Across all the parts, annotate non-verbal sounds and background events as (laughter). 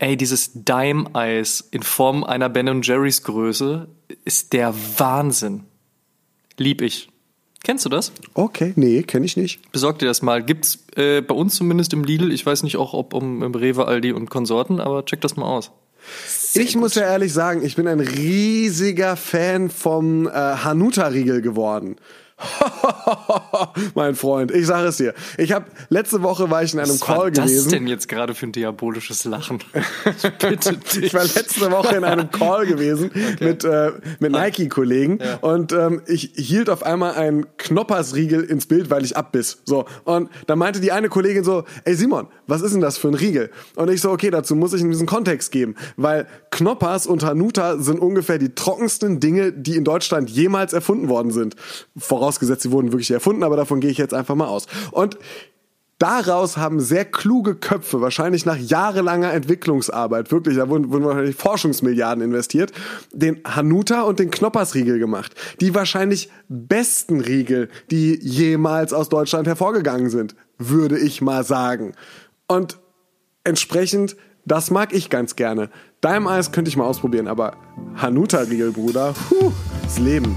Ey, dieses Dime-Eis in Form einer Ben Jerry's Größe ist der Wahnsinn. Lieb ich. Kennst du das? Okay, nee, kenne ich nicht. Besorg dir das mal. Gibt's äh, bei uns zumindest im Lidl. Ich weiß nicht auch, ob um, im Rewe, Aldi und Konsorten, aber check das mal aus. Sehr ich gut. muss ja ehrlich sagen, ich bin ein riesiger Fan vom äh, Hanuta-Riegel geworden. (laughs) mein Freund, ich sage es dir. Ich habe letzte Woche war ich in einem Was Call war das gewesen. denn jetzt gerade für ein diabolisches Lachen? (laughs) Bitte dich. Ich war letzte Woche in einem Call gewesen (laughs) okay. mit äh, mit Nike Kollegen ja. und ähm, ich hielt auf einmal einen Knoppersriegel ins Bild, weil ich abbiss. So und da meinte die eine Kollegin so: "Ey Simon, was ist denn das für ein Riegel?" Und ich so: "Okay, dazu muss ich in diesen Kontext geben, weil Knoppers und Hanuta sind ungefähr die trockensten Dinge, die in Deutschland jemals erfunden worden sind." Voraus vorausgesetzt, sie wurden wirklich erfunden, aber davon gehe ich jetzt einfach mal aus. Und Daraus haben sehr kluge Köpfe, wahrscheinlich nach jahrelanger Entwicklungsarbeit, wirklich, da wurden, wurden wahrscheinlich Forschungsmilliarden investiert, den Hanuta und den Knoppersriegel gemacht. Die wahrscheinlich besten Riegel, die jemals aus Deutschland hervorgegangen sind, würde ich mal sagen. Und entsprechend, das mag ich ganz gerne. Daim Eis könnte ich mal ausprobieren, aber Hanuta-Riegel, Bruder, puh, das Leben.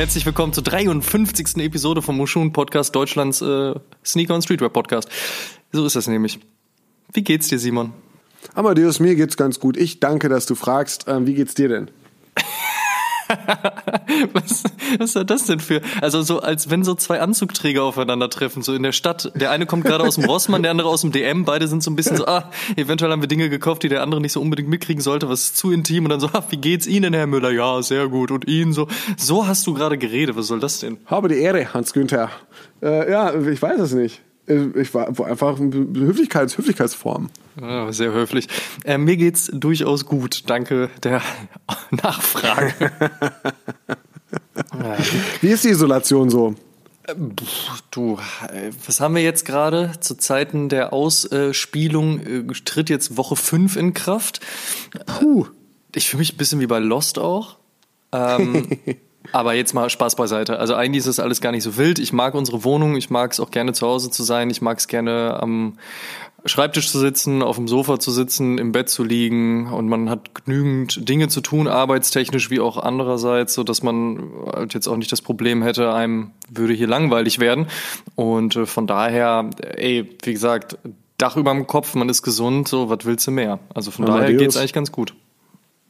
Herzlich willkommen zur 53. Episode vom Moschun Podcast, Deutschlands äh, Sneaker und Streetwear Podcast. So ist das nämlich. Wie geht's dir, Simon? Amadeus, mir geht's ganz gut. Ich danke, dass du fragst. Ähm, wie geht's dir denn? (laughs) (laughs) was, was war das denn für? Also so, als wenn so zwei Anzugträger aufeinandertreffen, so in der Stadt. Der eine kommt gerade aus dem Rossmann, der andere aus dem DM. Beide sind so ein bisschen so, ah, eventuell haben wir Dinge gekauft, die der andere nicht so unbedingt mitkriegen sollte, was ist zu intim. Und dann so, ah, wie geht's Ihnen, Herr Müller? Ja, sehr gut. Und Ihnen so. So hast du gerade geredet. Was soll das denn? Habe die Ehre, Hans Günther. Äh, ja, ich weiß es nicht. Ich war einfach Höflichkeits, Höflichkeitsform. Ja, sehr höflich. Äh, mir geht's durchaus gut. Danke der (laughs) Nachfrage. (laughs) Wie ist die Isolation so? Du, was haben wir jetzt gerade? Zu Zeiten der Ausspielung äh, tritt jetzt Woche 5 in Kraft. Puh. Ich fühle mich ein bisschen wie bei Lost auch. Ähm, (laughs) aber jetzt mal Spaß beiseite. Also eigentlich ist das alles gar nicht so wild. Ich mag unsere Wohnung, ich mag es auch gerne zu Hause zu sein, ich mag es gerne am Schreibtisch zu sitzen, auf dem Sofa zu sitzen, im Bett zu liegen und man hat genügend Dinge zu tun, arbeitstechnisch wie auch andererseits, so dass man halt jetzt auch nicht das Problem hätte, einem würde hier langweilig werden. Und äh, von daher, ey, wie gesagt, Dach über dem Kopf, man ist gesund, so was willst du mehr? Also von Amadeus. daher geht's eigentlich ganz gut.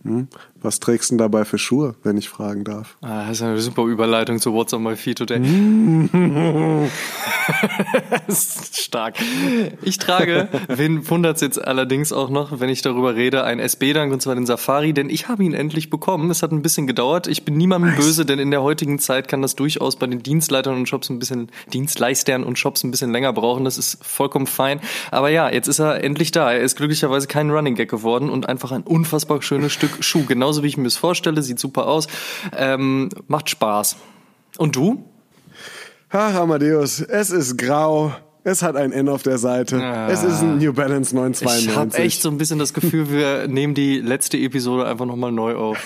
Hm? Was trägst du denn dabei für Schuhe, wenn ich fragen darf? Ah, das ist eine super Überleitung zu What's on my feet today. (laughs) stark. Ich trage, wen wundert's jetzt allerdings auch noch, wenn ich darüber rede, ein SB-Dank und zwar den Safari, denn ich habe ihn endlich bekommen. Es hat ein bisschen gedauert. Ich bin niemandem nice. böse, denn in der heutigen Zeit kann das durchaus bei den Dienstleitern und Shops ein bisschen, Dienstleistern und Shops ein bisschen länger brauchen. Das ist vollkommen fein. Aber ja, jetzt ist er endlich da. Er ist glücklicherweise kein Running Gag geworden und einfach ein unfassbar schönes Stück Schuh. Genauso wie ich mir es vorstelle, sieht super aus. Ähm, macht Spaß. Und du? Ach, Amadeus, es ist grau. Es hat ein N auf der Seite. Ah. Es ist ein New Balance 992. Ich habe echt so ein bisschen das Gefühl, wir (laughs) nehmen die letzte Episode einfach nochmal neu auf.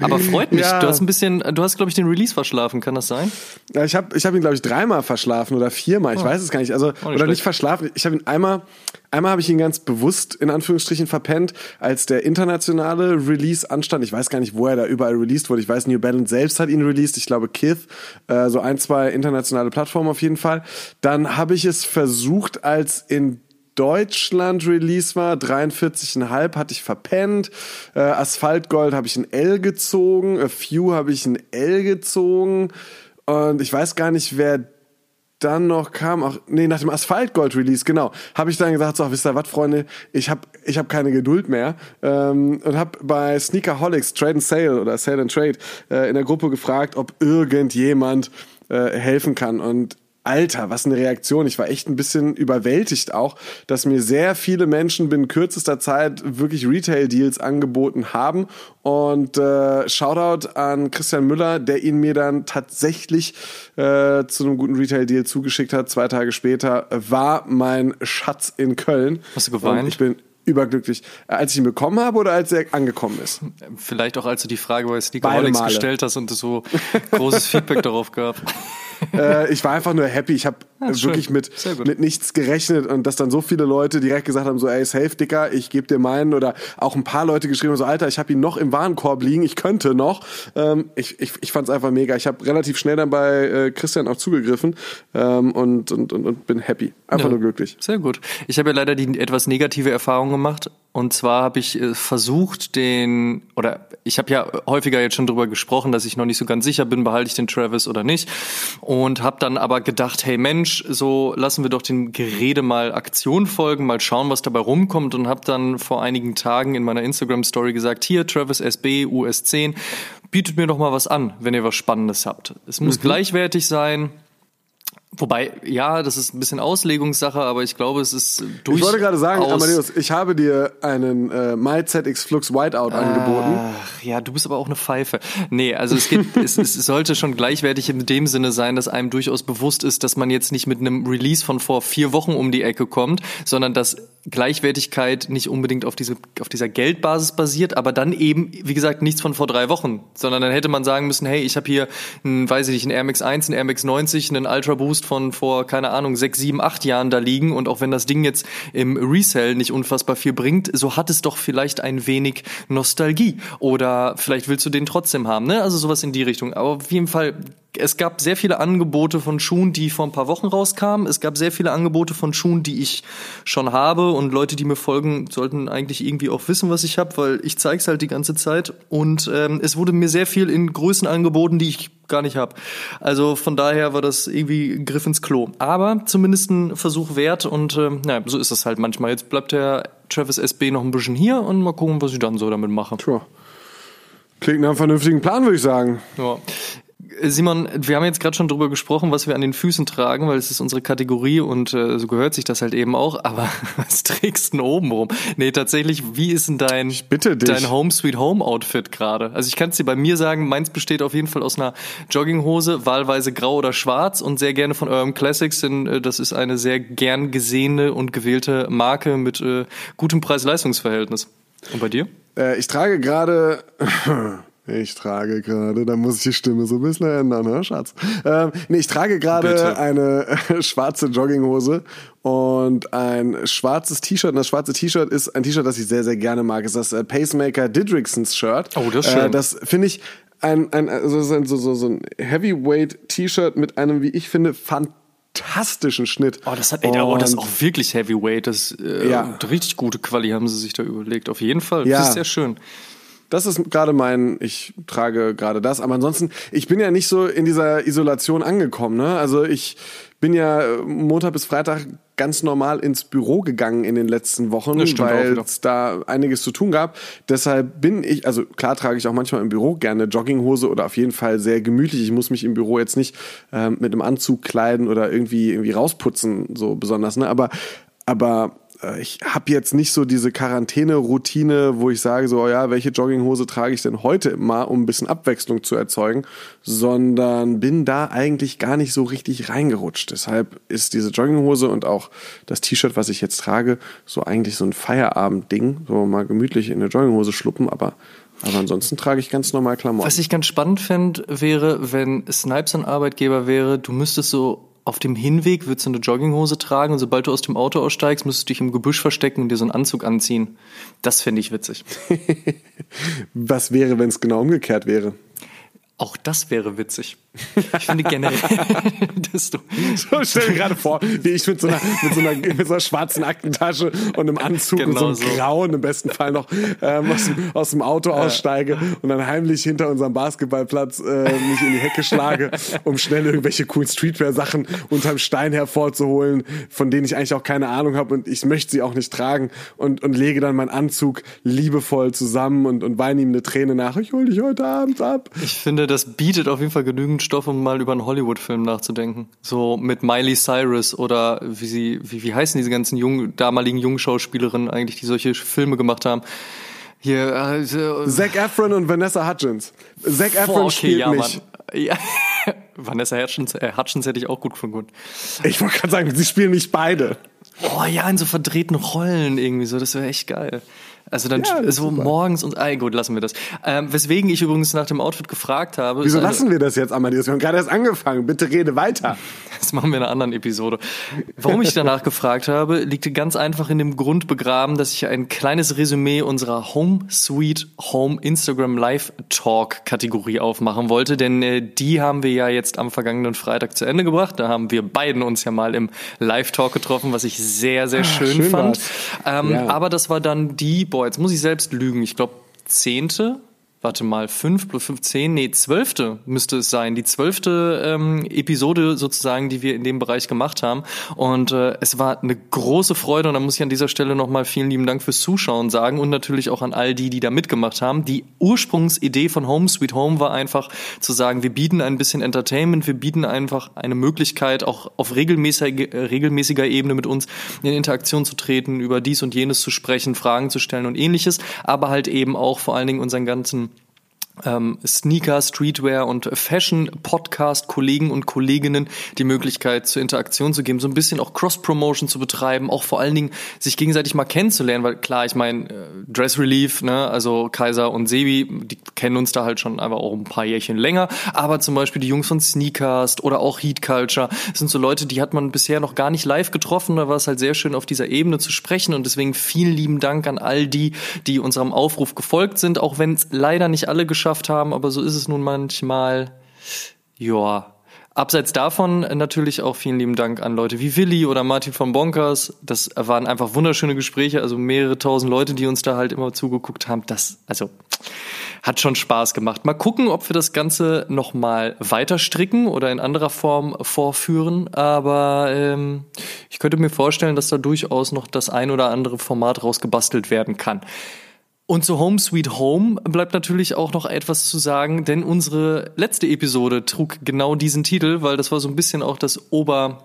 Aber freut mich. Ja. Du hast ein bisschen, du hast, glaube ich, den Release verschlafen. Kann das sein? Ja, ich habe ich hab ihn, glaube ich, dreimal verschlafen oder viermal. Ich oh. weiß es gar nicht. Also, nicht oder schlecht. nicht verschlafen. Ich habe ihn einmal, einmal habe ich ihn ganz bewusst in Anführungsstrichen verpennt, als der internationale Release anstand. Ich weiß gar nicht, wo er da überall released wurde. Ich weiß, New Balance selbst hat ihn released. Ich glaube, Kith, äh, so ein, zwei internationale Plattformen auf jeden Fall. Dann habe ich es versucht, als in Deutschland Release war, 43,5 hatte ich verpennt. Äh, Asphaltgold habe ich ein L gezogen. A Few habe ich ein L gezogen. Und ich weiß gar nicht, wer dann noch kam, auch nee, nach dem Asphaltgold-Release, genau, habe ich dann gesagt, so, wisst ihr was, Freunde, ich habe ich hab keine Geduld mehr ähm, und habe bei Sneakerholics Trade and Sale oder Sale and Trade äh, in der Gruppe gefragt, ob irgendjemand äh, helfen kann. Und Alter, was eine Reaktion. Ich war echt ein bisschen überwältigt auch, dass mir sehr viele Menschen binnen kürzester Zeit wirklich Retail-Deals angeboten haben. Und äh, Shoutout an Christian Müller, der ihn mir dann tatsächlich äh, zu einem guten Retail-Deal zugeschickt hat. Zwei Tage später war mein Schatz in Köln. Hast du geweint? Und ich bin überglücklich. Äh, als ich ihn bekommen habe oder als er angekommen ist? Vielleicht auch, als du die Frage bei Sneakerholics gestellt hast und so großes Feedback darauf gab. (laughs) äh, ich war einfach nur happy. Ich habe ja, wirklich mit, mit nichts gerechnet und dass dann so viele Leute direkt gesagt haben, so ey, safe, Dicker, ich gebe dir meinen oder auch ein paar Leute geschrieben, so Alter, ich habe ihn noch im Warenkorb liegen, ich könnte noch. Ähm, ich ich, ich fand es einfach mega. Ich habe relativ schnell dann bei äh, Christian auch zugegriffen ähm, und, und, und, und bin happy. Einfach ja, nur glücklich. Sehr gut. Ich habe ja leider die etwas negative Erfahrung gemacht und zwar habe ich äh, versucht, den, oder ich habe ja häufiger jetzt schon drüber gesprochen, dass ich noch nicht so ganz sicher bin, behalte ich den Travis oder nicht. Und habe dann aber gedacht, hey Mensch, so lassen wir doch den Gerede mal Aktion folgen, mal schauen, was dabei rumkommt. Und habe dann vor einigen Tagen in meiner Instagram-Story gesagt, hier, Travis SB, US10, bietet mir doch mal was an, wenn ihr was Spannendes habt. Es muss mhm. gleichwertig sein Wobei, ja, das ist ein bisschen Auslegungssache, aber ich glaube, es ist durch. Ich wollte gerade sagen, Amadeus, ich habe dir einen äh, MyZX Flux Whiteout Ach, angeboten. Ja, du bist aber auch eine Pfeife. Nee, also es, gibt, es, es sollte schon gleichwertig in dem Sinne sein, dass einem durchaus bewusst ist, dass man jetzt nicht mit einem Release von vor vier Wochen um die Ecke kommt, sondern dass Gleichwertigkeit nicht unbedingt auf, diese, auf dieser Geldbasis basiert, aber dann eben, wie gesagt, nichts von vor drei Wochen, sondern dann hätte man sagen müssen, hey, ich habe hier, ein, weiß ich nicht, einen Air Max 1, einen Air Max 90, einen Ultra Boost von vor, keine Ahnung, sechs, sieben, acht Jahren da liegen und auch wenn das Ding jetzt im Resell nicht unfassbar viel bringt, so hat es doch vielleicht ein wenig Nostalgie oder vielleicht willst du den trotzdem haben, ne? Also sowas in die Richtung. Aber auf jeden Fall es gab sehr viele Angebote von Schuhen, die vor ein paar Wochen rauskamen. Es gab sehr viele Angebote von Schuhen, die ich schon habe. Und Leute, die mir folgen, sollten eigentlich irgendwie auch wissen, was ich habe, weil ich zeige es halt die ganze Zeit. Und ähm, es wurde mir sehr viel in Größen angeboten, die ich gar nicht habe. Also von daher war das irgendwie ein Griff ins Klo. Aber zumindest ein Versuch wert. Und ähm, naja, so ist das halt manchmal. Jetzt bleibt der Travis SB noch ein bisschen hier und mal gucken, was ich dann so damit mache. Sure. Klingt nach einem vernünftigen Plan, würde ich sagen. Ja. Simon, wir haben jetzt gerade schon drüber gesprochen, was wir an den Füßen tragen, weil es ist unsere Kategorie und äh, so gehört sich das halt eben auch. Aber (laughs) was trägst du denn oben rum? Nee, tatsächlich, wie ist denn dein, dein Home Sweet Home Outfit gerade? Also ich kann es dir bei mir sagen, meins besteht auf jeden Fall aus einer Jogginghose, wahlweise grau oder schwarz und sehr gerne von Urban Classics, denn äh, das ist eine sehr gern gesehene und gewählte Marke mit äh, gutem Preis-Leistungs-Verhältnis. Und bei dir? Äh, ich trage gerade (laughs) Ich trage gerade, da muss ich die Stimme so ein bisschen ändern, ne, Schatz? Ähm, nee, ich trage gerade eine äh, schwarze Jogginghose und ein schwarzes T-Shirt. Und das schwarze T-Shirt ist ein T-Shirt, das ich sehr, sehr gerne mag. Es ist das äh, Pacemaker Didricksons Shirt. Oh, das ist schön. Äh, das finde ich ein, ein, also so, so, so ein Heavyweight-T-Shirt mit einem, wie ich finde, fantastischen Schnitt. Oh, das hat, ey, oh, das ist auch wirklich Heavyweight. Das äh, ja. richtig gute Quali haben sie sich da überlegt. Auf jeden Fall. Ja. Das ist sehr schön. Das ist gerade mein, ich trage gerade das. Aber ansonsten, ich bin ja nicht so in dieser Isolation angekommen. Ne? Also ich bin ja äh, Montag bis Freitag ganz normal ins Büro gegangen in den letzten Wochen, weil es da einiges zu tun gab. Deshalb bin ich, also klar trage ich auch manchmal im Büro gerne Jogginghose oder auf jeden Fall sehr gemütlich. Ich muss mich im Büro jetzt nicht ähm, mit einem Anzug kleiden oder irgendwie irgendwie rausputzen so besonders. Ne? Aber aber ich habe jetzt nicht so diese Quarantäne-Routine, wo ich sage so, oh ja, welche Jogginghose trage ich denn heute mal, um ein bisschen Abwechslung zu erzeugen, sondern bin da eigentlich gar nicht so richtig reingerutscht. Deshalb ist diese Jogginghose und auch das T-Shirt, was ich jetzt trage, so eigentlich so ein Feierabend-Ding, so mal gemütlich in eine Jogginghose schluppen, aber aber ansonsten trage ich ganz normal Klamotten. Was ich ganz spannend fände, wäre, wenn Snipes ein Arbeitgeber wäre, du müsstest so auf dem Hinweg würdest du eine Jogginghose tragen und sobald du aus dem Auto aussteigst, müsstest du dich im Gebüsch verstecken und dir so einen Anzug anziehen. Das fände ich witzig. (laughs) Was wäre, wenn es genau umgekehrt wäre? Auch das wäre witzig. Ich finde generell, (laughs) dass du. (laughs) So, stell dir gerade vor, wie ich mit so, einer, mit, so einer, mit so einer schwarzen Aktentasche und einem Anzug Genau und so einem so. grauen, im besten Fall noch ähm, aus, dem, aus dem Auto aussteige und dann heimlich hinter unserem Basketballplatz äh, mich in die Hecke schlage, um schnell irgendwelche coolen Streetwear-Sachen unterm Stein hervorzuholen, von denen ich eigentlich auch keine Ahnung habe und ich möchte sie auch nicht tragen und, und lege dann meinen Anzug liebevoll zusammen und, und weine ihm eine Träne nach. Ich hol dich heute Abend ab. Ich finde, das bietet auf jeden Fall genügend Stoff, um mal über einen Hollywood-Film nachzudenken. So mit Miley Cyrus oder wie sie, wie, wie heißen diese ganzen jungen, damaligen jungen Schauspielerinnen eigentlich, die solche Filme gemacht haben. Hier, äh, so- Zac Efron und Vanessa Hutchins. Zac Efron Boah, okay, spielt ja, mich. Ja. (laughs) Vanessa Hutchins, äh, Hutchins hätte ich auch gut gefunden. Ich wollte gerade sagen, sie spielen mich beide. Oh ja, in so verdrehten Rollen irgendwie so, das wäre echt geil. Also dann Ja, so super. morgens und, ah, gut, lassen wir das. Ähm, weswegen ich übrigens nach dem Outfit gefragt habe. Wieso eine- lassen wir das jetzt, Amadeus? Wir haben gerade erst angefangen. Bitte rede weiter. (laughs) Das machen wir in einer anderen Episode. Warum ich danach (laughs) gefragt habe, liegt ganz einfach in dem Grund begraben, dass ich ein kleines Resümee unserer Home Sweet Home Instagram Live Talk Kategorie aufmachen wollte, denn äh, die haben wir ja jetzt am vergangenen Freitag zu Ende gebracht. Da haben wir beiden uns ja mal im Live Talk getroffen, was ich sehr, sehr schön, Ah, schön fand. Ähm, Ja. Aber das war dann die, boah, jetzt muss ich selbst lügen, ich glaube zehnte warte mal, fünf plus fünf, zehn, nee, zwölfte müsste es sein. Die zwölfte ähm, Episode sozusagen, die wir in dem Bereich gemacht haben. Und äh, es war eine große Freude und da muss ich an dieser Stelle nochmal vielen lieben Dank fürs Zuschauen sagen und natürlich auch an all die, die da mitgemacht haben. Die Ursprungsidee von Home Sweet Home war einfach zu sagen, wir bieten ein bisschen Entertainment, wir bieten einfach eine Möglichkeit, auch auf regelmäßiger, äh, regelmäßiger Ebene mit uns in Interaktion zu treten, über dies und jenes zu sprechen, Fragen zu stellen und ähnliches, aber halt eben auch vor allen Dingen unseren ganzen ähm, Sneaker, Streetwear und Fashion Podcast Kollegen und Kolleginnen die Möglichkeit zur Interaktion zu geben, so ein bisschen auch Cross Promotion zu betreiben, auch vor allen Dingen sich gegenseitig mal kennenzulernen, weil klar, ich meine äh, Dress Relief, ne, also Kaiser und Sebi, die kennen uns da halt schon einfach auch ein paar Jährchen länger, aber zum Beispiel die Jungs von Sneakers oder auch Heat Culture sind so Leute, die hat man bisher noch gar nicht live getroffen, da war es halt sehr schön auf dieser Ebene zu sprechen und deswegen vielen lieben Dank an all die, die unserem Aufruf gefolgt sind, auch wenn es leider nicht alle geschafft haben, aber so ist es nun manchmal. Ja. Abseits davon natürlich auch vielen lieben Dank an Leute wie Willi oder Martin von Bonkers. Das waren einfach wunderschöne Gespräche, also mehrere tausend Leute, die uns da halt immer zugeguckt haben. Das, also, hat schon Spaß gemacht. Mal gucken, ob wir das Ganze nochmal weiter stricken oder in anderer Form vorführen. Aber ähm, ich könnte mir vorstellen, dass da durchaus noch das ein oder andere Format rausgebastelt werden kann. Und zu Home Sweet Home bleibt natürlich auch noch etwas zu sagen, denn unsere letzte Episode trug genau diesen Titel, weil das war so ein bisschen auch das Ober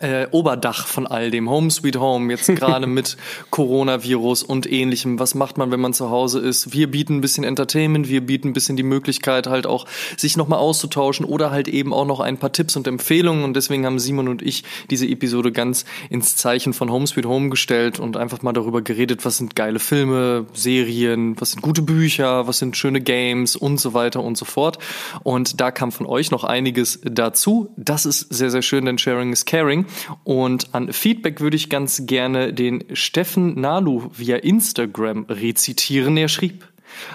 äh, Oberdach von all dem. Home Sweet Home, jetzt (laughs) gerade mit Coronavirus und ähnlichem. Was macht man, wenn man zu Hause ist? Wir bieten ein bisschen Entertainment, wir bieten ein bisschen die Möglichkeit, halt auch sich nochmal auszutauschen oder halt eben auch noch ein paar Tipps und Empfehlungen. Und deswegen haben Simon und ich diese Episode ganz ins Zeichen von Home Sweet Home gestellt und einfach mal darüber geredet, was sind geile Filme, Serien, was sind gute Bücher, was sind schöne Games und so weiter und so fort. Und da kam von euch noch einiges dazu. Das ist sehr, sehr schön, denn Sharing is Caring. Und an Feedback würde ich ganz gerne den Steffen Nalu via Instagram rezitieren. Er schrieb,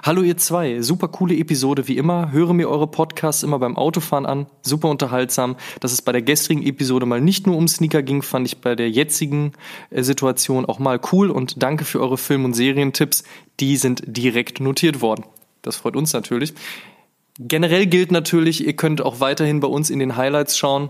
Hallo ihr zwei, super coole Episode wie immer. Höre mir eure Podcasts immer beim Autofahren an, super unterhaltsam. Dass es bei der gestrigen Episode mal nicht nur um Sneaker ging, fand ich bei der jetzigen äh, Situation auch mal cool und danke für eure Film- und Serientipps. Die sind direkt notiert worden. Das freut uns natürlich. Generell gilt natürlich, ihr könnt auch weiterhin bei uns in den Highlights schauen.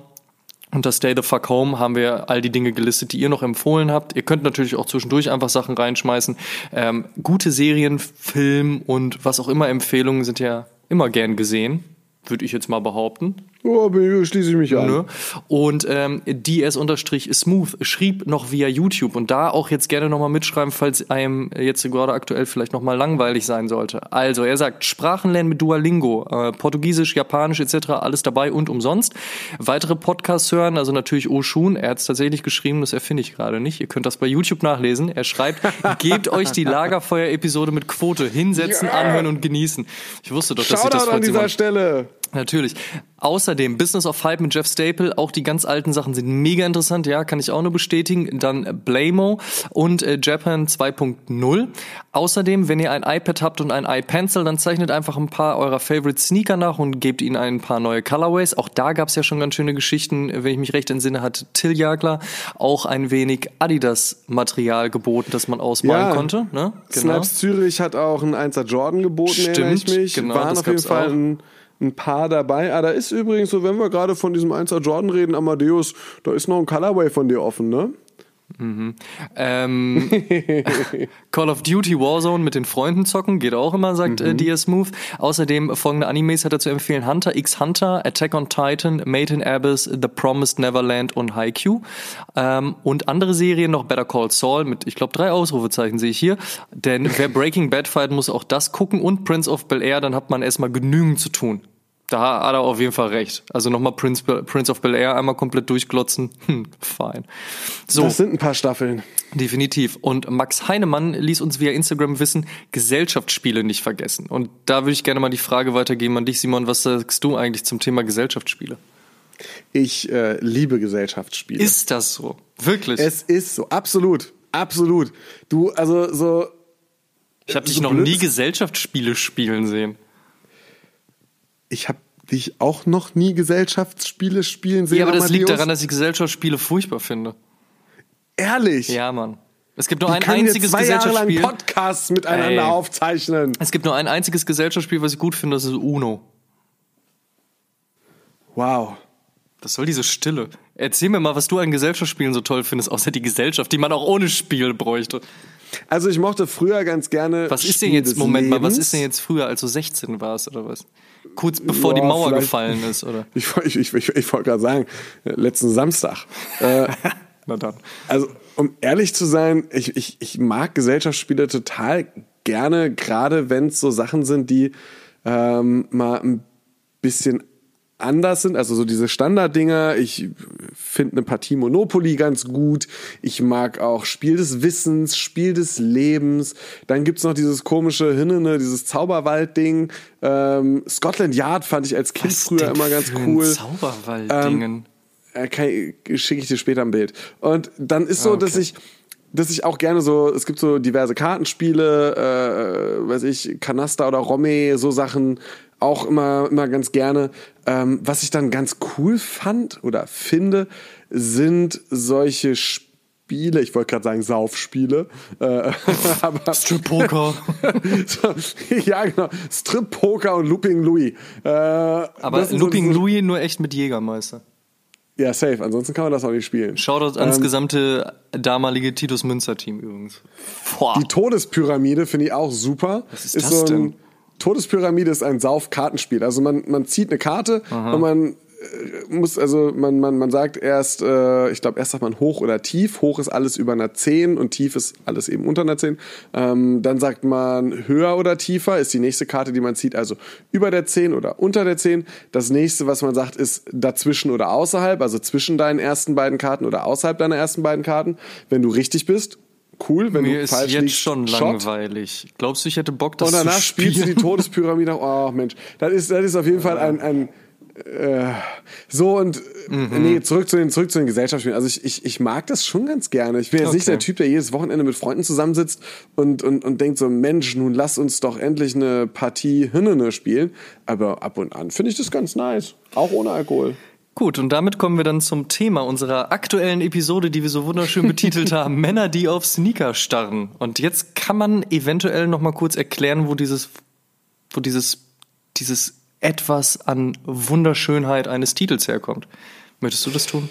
Unter State of Fuck Home haben wir all die Dinge gelistet, die ihr noch empfohlen habt. Ihr könnt natürlich auch zwischendurch einfach Sachen reinschmeißen. Ähm, gute Serien, Film und was auch immer Empfehlungen sind ja immer gern gesehen, würde ich jetzt mal behaupten. Oh, schließe ich mich an. Ne? Und ähm, ds-smooth schrieb noch via YouTube und da auch jetzt gerne nochmal mitschreiben, falls einem jetzt gerade aktuell vielleicht nochmal langweilig sein sollte. Also er sagt, Sprachen lernen mit Duolingo, äh, Portugiesisch, Japanisch etc., alles dabei und umsonst. Weitere Podcasts hören, also natürlich Oshun, er hat es tatsächlich geschrieben, das erfinde ich gerade nicht. Ihr könnt das bei YouTube nachlesen. Er schreibt, (laughs) gebt euch die Lagerfeuer-Episode mit Quote, hinsetzen, anhören und genießen. Ich wusste doch, dass ich das Shoutout an dieser. Stelle. Natürlich. Außerdem Business of Hype mit Jeff Staple, auch die ganz alten Sachen sind mega interessant, ja, kann ich auch nur bestätigen. Dann Blamo und äh, Japan 2.0. Außerdem, wenn ihr ein iPad habt und ein iPencil, dann zeichnet einfach ein paar eurer Favorite Sneaker nach und gebt ihnen ein paar neue Colorways. Auch da gab's ja schon ganz schöne Geschichten. Wenn ich mich recht entsinne, hat Till Jagler auch ein wenig Adidas-Material geboten, das man ausmalen Ja. konnte. Ne? Snaps Zürich hat auch einen 1er Jordan geboten, erinnere ich Stimmt, mich. genau, Waren auf jeden Fall auch. ein, ein paar dabei. Ah, da ist übrigens so, wenn wir gerade von diesem 1er Jordan reden, Amadeus, da ist noch ein Colorway von dir offen, ne? Ähm, (laughs) Call of Duty Warzone mit den Freunden zocken, geht auch immer, sagt äh, DS Smooth. Außerdem folgende Animes hat er zu empfehlen: Hunter x Hunter, Attack on Titan, Made in Abyss, The Promised Neverland und Haikyuu. Ähm, und andere Serien noch Better Call Saul mit, ich glaube, drei Ausrufezeichen sehe ich hier. Denn wer Breaking Bad feiert, muss auch das gucken und Prince of Bel Air, dann hat man erstmal genügend zu tun. Da hat er auf jeden Fall recht. Also nochmal Prince, Prince of Bel Air einmal komplett durchglotzen. (laughs) Hm, fein. So. Das sind ein paar Staffeln. Definitiv. Und Max Heinemann ließ uns via Instagram wissen, Gesellschaftsspiele nicht vergessen. Und da würde ich gerne mal die Frage weitergeben an dich, Simon. Was sagst du eigentlich zum Thema Gesellschaftsspiele? Ich äh, liebe Gesellschaftsspiele. Ist das so? Wirklich? es ist so, absolut, absolut. Du, also so. ich habe dich so noch blöd nie es- Gesellschaftsspiele spielen sehen. Ich habe dich auch noch nie Gesellschaftsspiele spielen sehen. Ja, aber das liegt Amadeus. daran, dass ich Gesellschaftsspiele furchtbar finde. Ehrlich. Ja, Mann. Es gibt nur Wir ein einziges zwei Jahre lang Gesellschaftsspiel. Podcasts miteinander Ey. aufzeichnen. Es gibt nur ein einziges Gesellschaftsspiel, was ich gut finde, das ist Uno. Wow. Was soll diese Stille? Erzähl mir mal, was du an Gesellschaftsspielen so toll findest, außer die Gesellschaft, die man auch ohne Spiel bräuchte. Also ich mochte früher ganz gerne. Was ist denn jetzt, Moment mal, was Lebens. ist denn jetzt früher, als du 16 warst oder was? Kurz bevor die Ja, Mauer vielleicht- gefallen ist, oder? (laughs) Ich, ich, ich, ich, ich wollte gerade sagen, äh, letzten Samstag. (laughs) Äh, Na dann. also, um ehrlich zu sein, ich, ich, ich mag Gesellschaftsspiele total gerne, gerade wenn es so Sachen sind, die ähm, mal ein bisschen anders sind, also so diese Standarddinger. Ich finde eine Partie Monopoly ganz gut. Ich mag auch Spiel des Wissens, Spiel des Lebens. Dann gibt's noch dieses komische Hinnene, dieses Zauberwald-Ding. Ähm, Scotland Yard fand ich als Kind früher denn immer ganz cool. Zauberwald-Dingen. Äh, schicke ich dir später ein Bild. Und dann ist so, Ah, okay. dass ich dass ich auch gerne so, es gibt so diverse Kartenspiele, äh, weiß ich, Kanaster oder Romme, so Sachen auch immer, immer ganz gerne. Ähm, was ich dann ganz cool fand oder finde, sind solche Spiele, ich wollte gerade sagen Saufspiele, äh, (laughs) aber Strip Poker. (laughs) so, ja genau, Strip Poker und Looping Louis. Äh, Aber so- Looping so, Louis nur echt mit Jägermeister. Ja, safe, ansonsten kann man das auch nicht spielen. Shoutout ans Ähm, gesamte damalige Titus Münzer Team übrigens. Boah. Die Todespyramide finde ich auch super. Was ist das denn? Todespyramide ist ein Sauf-Kartenspiel. Also man, man zieht eine Karte und man äh, muss, also man, man, man sagt erst, äh, ich glaube, erst sagt man hoch oder tief. Hoch ist alles über einer 10 und tief ist alles eben unter einer 10. Ähm, dann sagt man höher oder tiefer ist die nächste Karte, die man zieht, also über der 10 oder unter der 10. Das nächste, was man sagt, ist dazwischen oder außerhalb, also zwischen deinen ersten beiden Karten oder außerhalb deiner ersten beiden Karten. Wenn du richtig bist, cool. Wenn Mir du ist falsch jetzt liegst, schon Shot. langweilig. Glaubst du, ich hätte Bock, das Und danach zu spielst du die spielen? Todespyramide. Oh Mensch, das ist, das ist auf jeden Fall ein, ein äh, so und Mhm. nee, zurück zu den zurück zu den Gesellschaftsspielen. Also ich, ich, ich mag das schon ganz gerne. Ich bin jetzt nicht Okay. der Typ, der jedes Wochenende mit Freunden zusammensitzt und, und, und denkt so, Mensch, nun lass uns doch endlich eine Partie Hinnene spielen. Aber ab und an finde ich das ganz nice. Auch ohne Alkohol. Gut, und damit kommen wir dann zum Thema unserer aktuellen Episode, die wir so wunderschön betitelt (laughs) haben: Männer, die auf Sneaker starren. Und jetzt kann man eventuell noch mal kurz erklären, wo dieses, wo dieses, dieses etwas an Wunderschönheit eines Titels herkommt. Möchtest du das tun?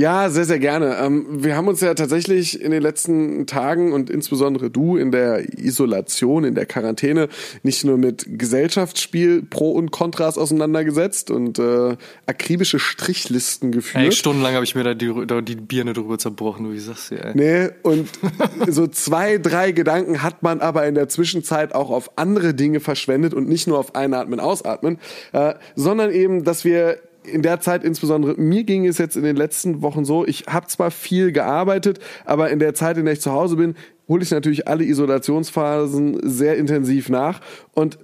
Ja, sehr, sehr gerne. Ähm, wir haben uns ja tatsächlich in den letzten Tagen und insbesondere du in der Isolation, in der Quarantäne nicht nur mit Gesellschaftsspiel Pro und Kontras auseinandergesetzt und äh, akribische Strichlisten geführt. Ey, stundenlang habe ich mir da die, da die Birne drüber zerbrochen, du, wie sagst du, ey. Nee, und (laughs) so zwei, drei Gedanken hat man aber in der Zwischenzeit auch auf andere Dinge verschwendet und nicht nur auf Einatmen, Ausatmen, äh, sondern eben, dass wir in der Zeit insbesondere, mir ging es jetzt in den letzten Wochen so, ich habe zwar viel gearbeitet, aber in der Zeit, in der ich zu Hause bin, hole ich natürlich alle Isolationsphasen sehr intensiv nach und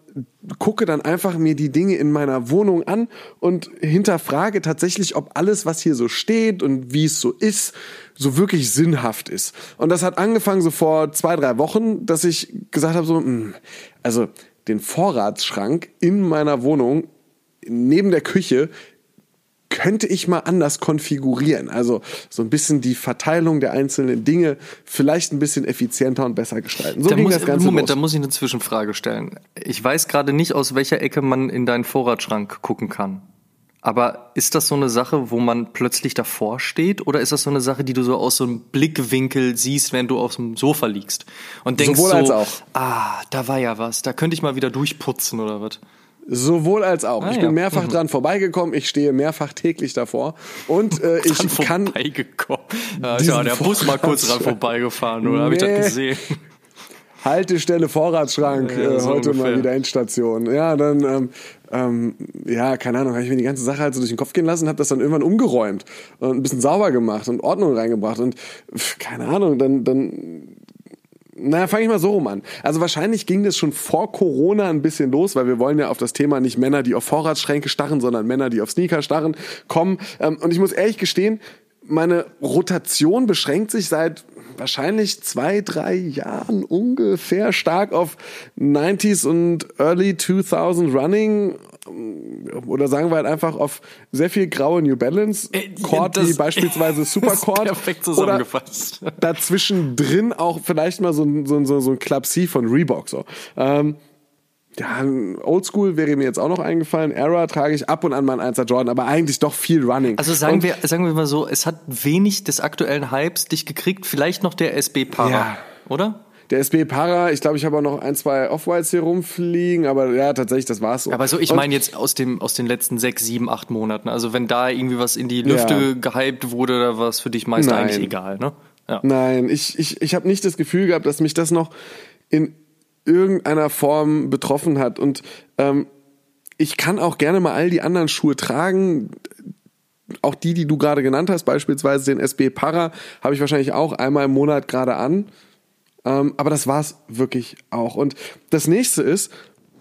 gucke dann einfach mir die Dinge in meiner Wohnung an und hinterfrage tatsächlich, ob alles, was hier so steht und wie es so ist, so wirklich sinnhaft ist. Und das hat angefangen so vor zwei, drei Wochen, dass ich gesagt habe, so, mh, hm, also den Vorratsschrank in meiner Wohnung neben der Küche könnte ich mal anders konfigurieren. Also so ein bisschen die Verteilung der einzelnen Dinge vielleicht ein bisschen effizienter und besser gestalten. So da ging muss, das Ganze Moment, los. da muss ich eine Zwischenfrage stellen. Ich weiß gerade nicht, aus welcher Ecke man in deinen Vorratsschrank gucken kann. Aber ist das so eine Sache, wo man plötzlich davor steht? Oder ist das so eine Sache, die du so aus so einem Blickwinkel siehst, wenn du auf dem Sofa liegst? Und denkst Sowohl so, als auch. ah, da war ja was, da könnte ich mal wieder durchputzen oder was? Sowohl als auch. Ah, ich ja. bin mehrfach dran vorbeigekommen. Ich stehe mehrfach täglich davor. Und äh, (laughs) ich Dran kann vorbeigekommen. Ja, ja der (laughs) Bus mal kurz dran vorbeigefahren, oder? Hab ich das Nee. gesehen? (laughs) Haltestelle Vorratsschrank, Ja, äh, so heute ungefähr. mal wieder Endstation. Ja, dann, ähm, ähm, ja, keine Ahnung, habe ich mir die ganze Sache halt so durch den Kopf gehen lassen, habe das dann irgendwann umgeräumt und ein bisschen sauber gemacht und Ordnung reingebracht und pf, keine Ahnung, dann, dann na, fange ich mal so rum an. Also wahrscheinlich ging das schon vor Corona ein bisschen los, weil wir wollen ja auf das Thema nicht Männer, die auf Vorratsschränke starren, sondern Männer, die auf Sneaker starren, kommen. Ähm, Und ich muss ehrlich gestehen, meine Rotation beschränkt sich seit wahrscheinlich zwei, drei Jahren ungefähr stark auf 90s und Early 2000 Running oder sagen wir halt einfach auf sehr viel graue New Balance Äh, Cord das- wie beispielsweise (laughs) Supercord perfekt oder zusammengefasst. dazwischen drin auch vielleicht mal so ein, so ein, so ein Club C von Reebok so. Ähm, ja, Oldschool wäre mir jetzt auch noch eingefallen. Era trage ich ab und an mal ein 1er Jordan, aber eigentlich doch viel Running. Also sagen Und- wir, sagen wir mal so, es hat wenig des aktuellen Hypes dich gekriegt, vielleicht noch der SB Para, Ja. oder? Der SB Para, ich glaube, ich habe auch noch ein, zwei Off-Whites hier rumfliegen, aber ja, tatsächlich, das war's so. Aber so, ich meine jetzt aus dem, aus den letzten sechs, sieben, acht Monaten. Also wenn da irgendwie was in die Lüfte Ja. gehypt wurde, da war es für dich meist Nein. eigentlich egal, ne? Ja. Nein, ich, ich, ich habe nicht das Gefühl gehabt, dass mich das noch in irgendeiner Form betroffen hat. Und ähm, ich kann auch gerne mal all die anderen Schuhe tragen. Auch die, die du gerade genannt hast, beispielsweise den SB Para, habe ich wahrscheinlich auch einmal im Monat gerade an. Ähm, aber das war's wirklich auch. Und das nächste ist,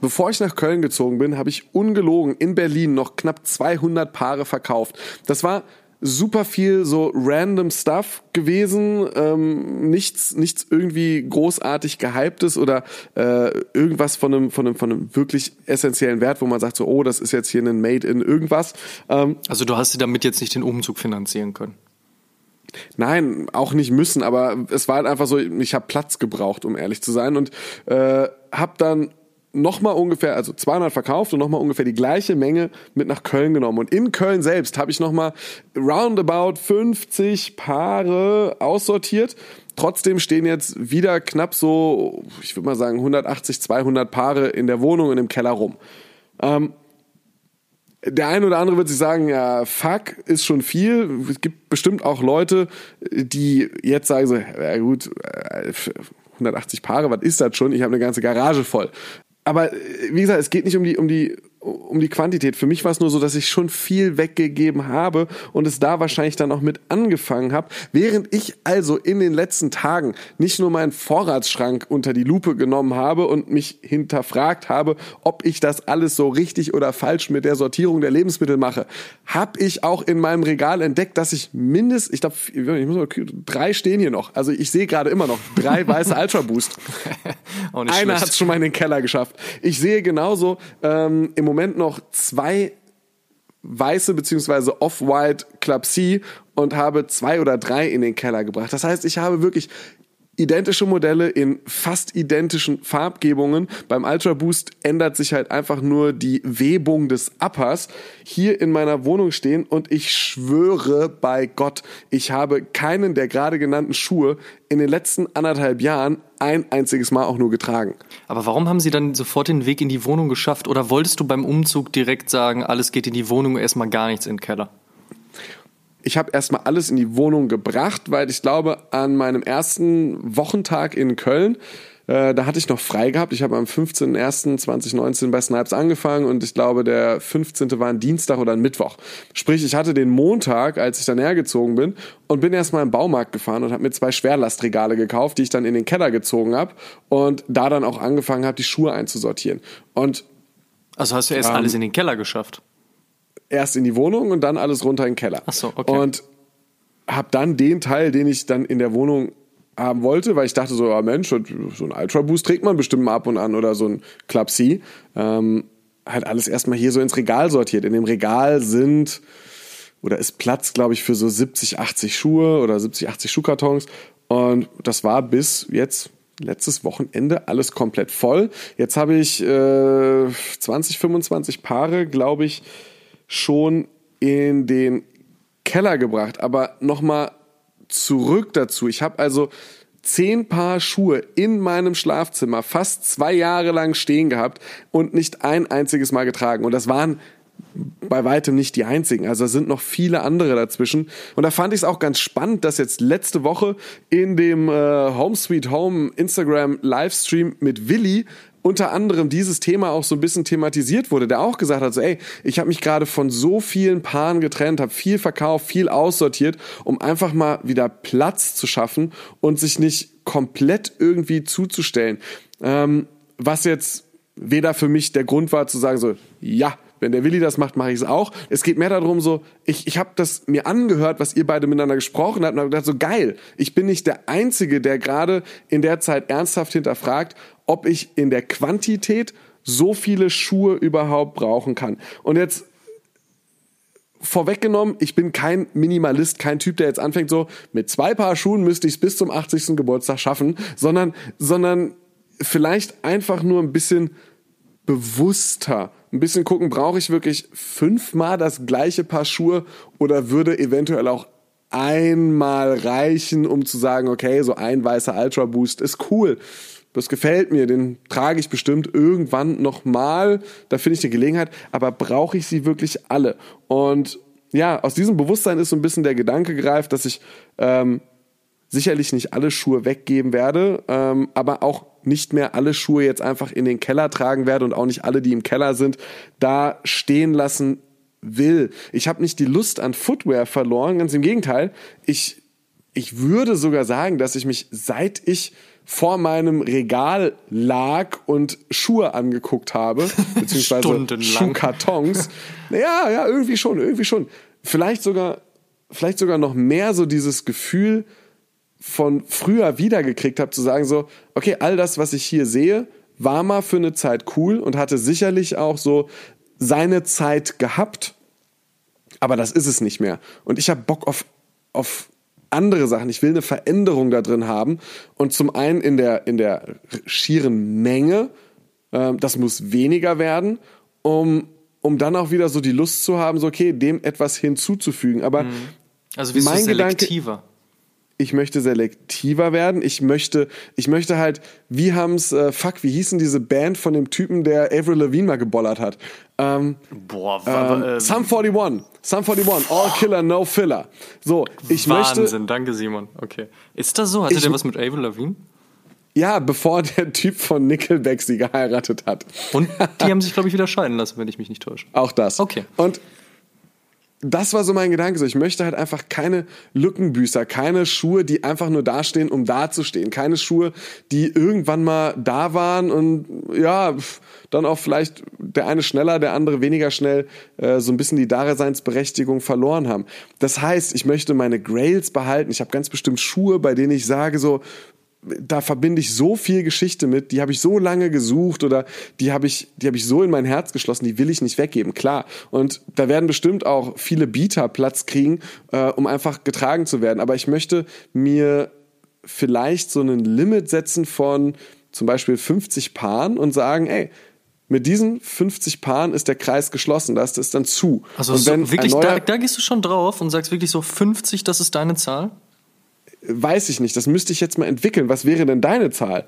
bevor ich nach Köln gezogen bin, habe ich ungelogen in Berlin noch knapp 200 Paare verkauft. Das war super viel so random Stuff gewesen, ähm, nichts, nichts irgendwie großartig gehyptes oder äh, irgendwas von einem, von einem, von einem wirklich essentiellen Wert, wo man sagt so, oh, das ist jetzt hier ein Made in irgendwas. Ähm, Also du hast dir damit jetzt nicht den Umzug finanzieren können. Nein, auch nicht müssen, aber es war halt einfach so, ich habe Platz gebraucht, um ehrlich zu sein und äh, habe dann nochmal ungefähr, also 200 verkauft und nochmal ungefähr die gleiche Menge mit nach Köln genommen. Und in Köln selbst habe ich nochmal roundabout 50 Paare aussortiert. Trotzdem stehen jetzt wieder knapp so, ich würde mal sagen, 180, 200 Paare in der Wohnung und im Keller rum. Ähm, der eine oder andere wird sich sagen, ja, fuck, ist schon viel. Es gibt bestimmt auch Leute, die jetzt sagen so, ja gut, äh, 180 Paare, was ist das schon? Ich habe eine ganze Garage voll. Aber äh, wie gesagt, es geht nicht um die, um die, um die Quantität. Für mich war es nur so, dass ich schon viel weggegeben habe und es da wahrscheinlich dann auch mit angefangen habe, während ich also in den letzten Tagen nicht nur meinen Vorratsschrank unter die Lupe genommen habe und mich hinterfragt habe, ob ich das alles so richtig oder falsch mit der Sortierung der Lebensmittel mache, habe ich auch in meinem Regal entdeckt, dass ich mindestens, ich glaube, ich muss mal, drei stehen hier noch. Also ich sehe gerade immer noch drei (laughs) weiße Ultra Boost. Einer hat es schon mal in den Keller geschafft. Ich sehe genauso ähm, im Moment noch zwei weiße beziehungsweise off-white Club C und habe zwei oder drei in den Keller gebracht. Das heißt, ich habe wirklich identische Modelle in fast identischen Farbgebungen. Beim Ultra Boost ändert sich halt einfach nur die Webung des Uppers hier in meiner Wohnung stehen und ich schwöre bei Gott, ich habe keinen der gerade genannten Schuhe in den letzten anderthalb Jahren ein einziges Mal auch nur getragen. Aber warum haben sie dann sofort den Weg in die Wohnung geschafft? Oder wolltest du beim Umzug direkt sagen, alles geht in die Wohnung, erstmal gar nichts in den Keller? Ich habe erstmal alles in die Wohnung gebracht, weil ich glaube, an meinem ersten Wochentag in Köln Äh, da hatte ich noch frei gehabt. Ich habe am 15.01.2019 bei Snipes angefangen und ich glaube, der 15. war ein Dienstag oder ein Mittwoch. Sprich, ich hatte den Montag, als ich dann hergezogen bin und bin erstmal im Baumarkt gefahren und habe mir zwei Schwerlastregale gekauft, die ich dann in den Keller gezogen habe und da dann auch angefangen habe, die Schuhe einzusortieren. Und also hast du erst ähm, alles in den Keller geschafft? Erst in die Wohnung und dann alles runter in den Keller. Ach so, okay. Und habe dann den Teil, den ich dann in der Wohnung haben wollte, weil ich dachte so, ja Mensch, so ein Ultra Boost trägt man bestimmt mal ab und an oder so ein Club C. Ähm, halt alles erstmal hier so ins Regal sortiert. In dem Regal sind oder ist Platz, glaube ich, für so 70, 80 Schuhe oder 70, 80 Schuhkartons. Und das war bis jetzt letztes Wochenende alles komplett voll. Jetzt habe ich äh, 20, 25 Paare, glaube ich, schon in den Keller gebracht. Aber nochmal zurück dazu. Ich habe also zehn Paar Schuhe in meinem Schlafzimmer fast zwei Jahre lang stehen gehabt und nicht ein einziges Mal getragen. Und das waren bei weitem nicht die einzigen. Also da sind noch viele andere dazwischen. Und da fand ich es auch ganz spannend, dass jetzt letzte Woche in dem äh, Home Sweet Home Instagram Livestream mit Willi unter anderem dieses Thema auch so ein bisschen thematisiert wurde, der auch gesagt hat, so, ey, ich habe mich gerade von so vielen Paaren getrennt, habe viel verkauft, viel aussortiert, um einfach mal wieder Platz zu schaffen und sich nicht komplett irgendwie zuzustellen. Ähm, was jetzt weder für mich der Grund war zu sagen, so, ja, wenn der Willi das macht, mache ich es auch. Es geht mehr darum, so, ich, ich habe das mir angehört, was ihr beide miteinander gesprochen habt und habe gedacht, so geil, ich bin nicht der Einzige, der gerade in der Zeit ernsthaft hinterfragt, ob ich in der Quantität so viele Schuhe überhaupt brauchen kann. Und jetzt vorweggenommen, ich bin kein Minimalist, kein Typ, der jetzt anfängt so, mit zwei Paar Schuhen müsste ich es bis zum 80. Geburtstag schaffen, sondern, sondern vielleicht einfach nur ein bisschen bewusster, ein bisschen gucken, brauche ich wirklich fünfmal das gleiche Paar Schuhe oder würde eventuell auch einmal reichen, um zu sagen, okay, so ein weißer Ultra Boost ist cool das gefällt mir, den trage ich bestimmt irgendwann nochmal, da finde ich die Gelegenheit, aber brauche ich sie wirklich alle? Und ja, aus diesem Bewusstsein ist so ein bisschen der Gedanke gereift, dass ich ähm, sicherlich nicht alle Schuhe weggeben werde, ähm, aber auch nicht mehr alle Schuhe jetzt einfach in den Keller tragen werde und auch nicht alle, die im Keller sind, da stehen lassen will. Ich habe nicht die Lust an Footwear verloren, ganz im Gegenteil. Ich, ich würde sogar sagen, dass ich mich, seit ich vor meinem Regal lag und Schuhe angeguckt habe, (laughs) beziehungsweise Schuhkartons. (laughs) Ja, ja, irgendwie schon, irgendwie schon. Vielleicht sogar, vielleicht sogar noch mehr so dieses Gefühl von früher wiedergekriegt habe, zu sagen so, okay, all das, was ich hier sehe, war mal für eine Zeit cool und hatte sicherlich auch so seine Zeit gehabt, aber das ist es nicht mehr. Und ich habe Bock auf, auf andere Sachen. Ich will eine Veränderung da drin haben. Und zum einen in der, in der schieren Menge, äh, das muss weniger werden, um, um dann auch wieder so die Lust zu haben, so okay, dem etwas hinzuzufügen. Aber mhm. also wie mein selektiver. Gedanke, ich möchte selektiver werden. Ich möchte, ich möchte halt, wie haben's, äh, fuck, wie hießen diese Band von dem Typen, der Avril Lavigne mal gebollert hat? Ähm, Boah, ähm, äh, Sum 41. Sum 41. All Killer, No Filler. So, ich Wahnsinn, möchte. danke Simon. Okay. Ist das so? Hatte ich, der was mit Avril Lavigne? Ja, bevor der Typ von Nickelback sie geheiratet hat. Und (laughs) die haben sich, glaube ich, wieder scheiden lassen, wenn ich mich nicht täusche. Auch das. Okay. Und das war so mein Gedanke. So, ich möchte halt einfach keine Lückenbüßer, keine Schuhe, die einfach nur dastehen, um dazustehen. Keine Schuhe, die irgendwann mal da waren und ja, dann auch vielleicht der eine schneller, der andere weniger schnell äh, so ein bisschen die Daseinsberechtigung verloren haben. Das heißt, ich möchte meine Grails behalten. Ich habe ganz bestimmt Schuhe, bei denen ich sage so, da verbinde ich so viel Geschichte mit, die habe ich so lange gesucht oder die habe ich, die habe ich so in mein Herz geschlossen, die will ich nicht weggeben, klar. Und da werden bestimmt auch viele Bieter Platz kriegen, äh, um einfach getragen zu werden. Aber ich möchte mir vielleicht so einen Limit setzen von zum Beispiel 50 Paaren und sagen, ey, mit diesen 50 Paaren ist der Kreis geschlossen, das ist dann zu. Also so, wirklich, da, da gehst du schon drauf und sagst wirklich so 50, das ist deine Zahl? Weiß ich nicht. Das müsste ich jetzt mal entwickeln. Was wäre denn deine Zahl?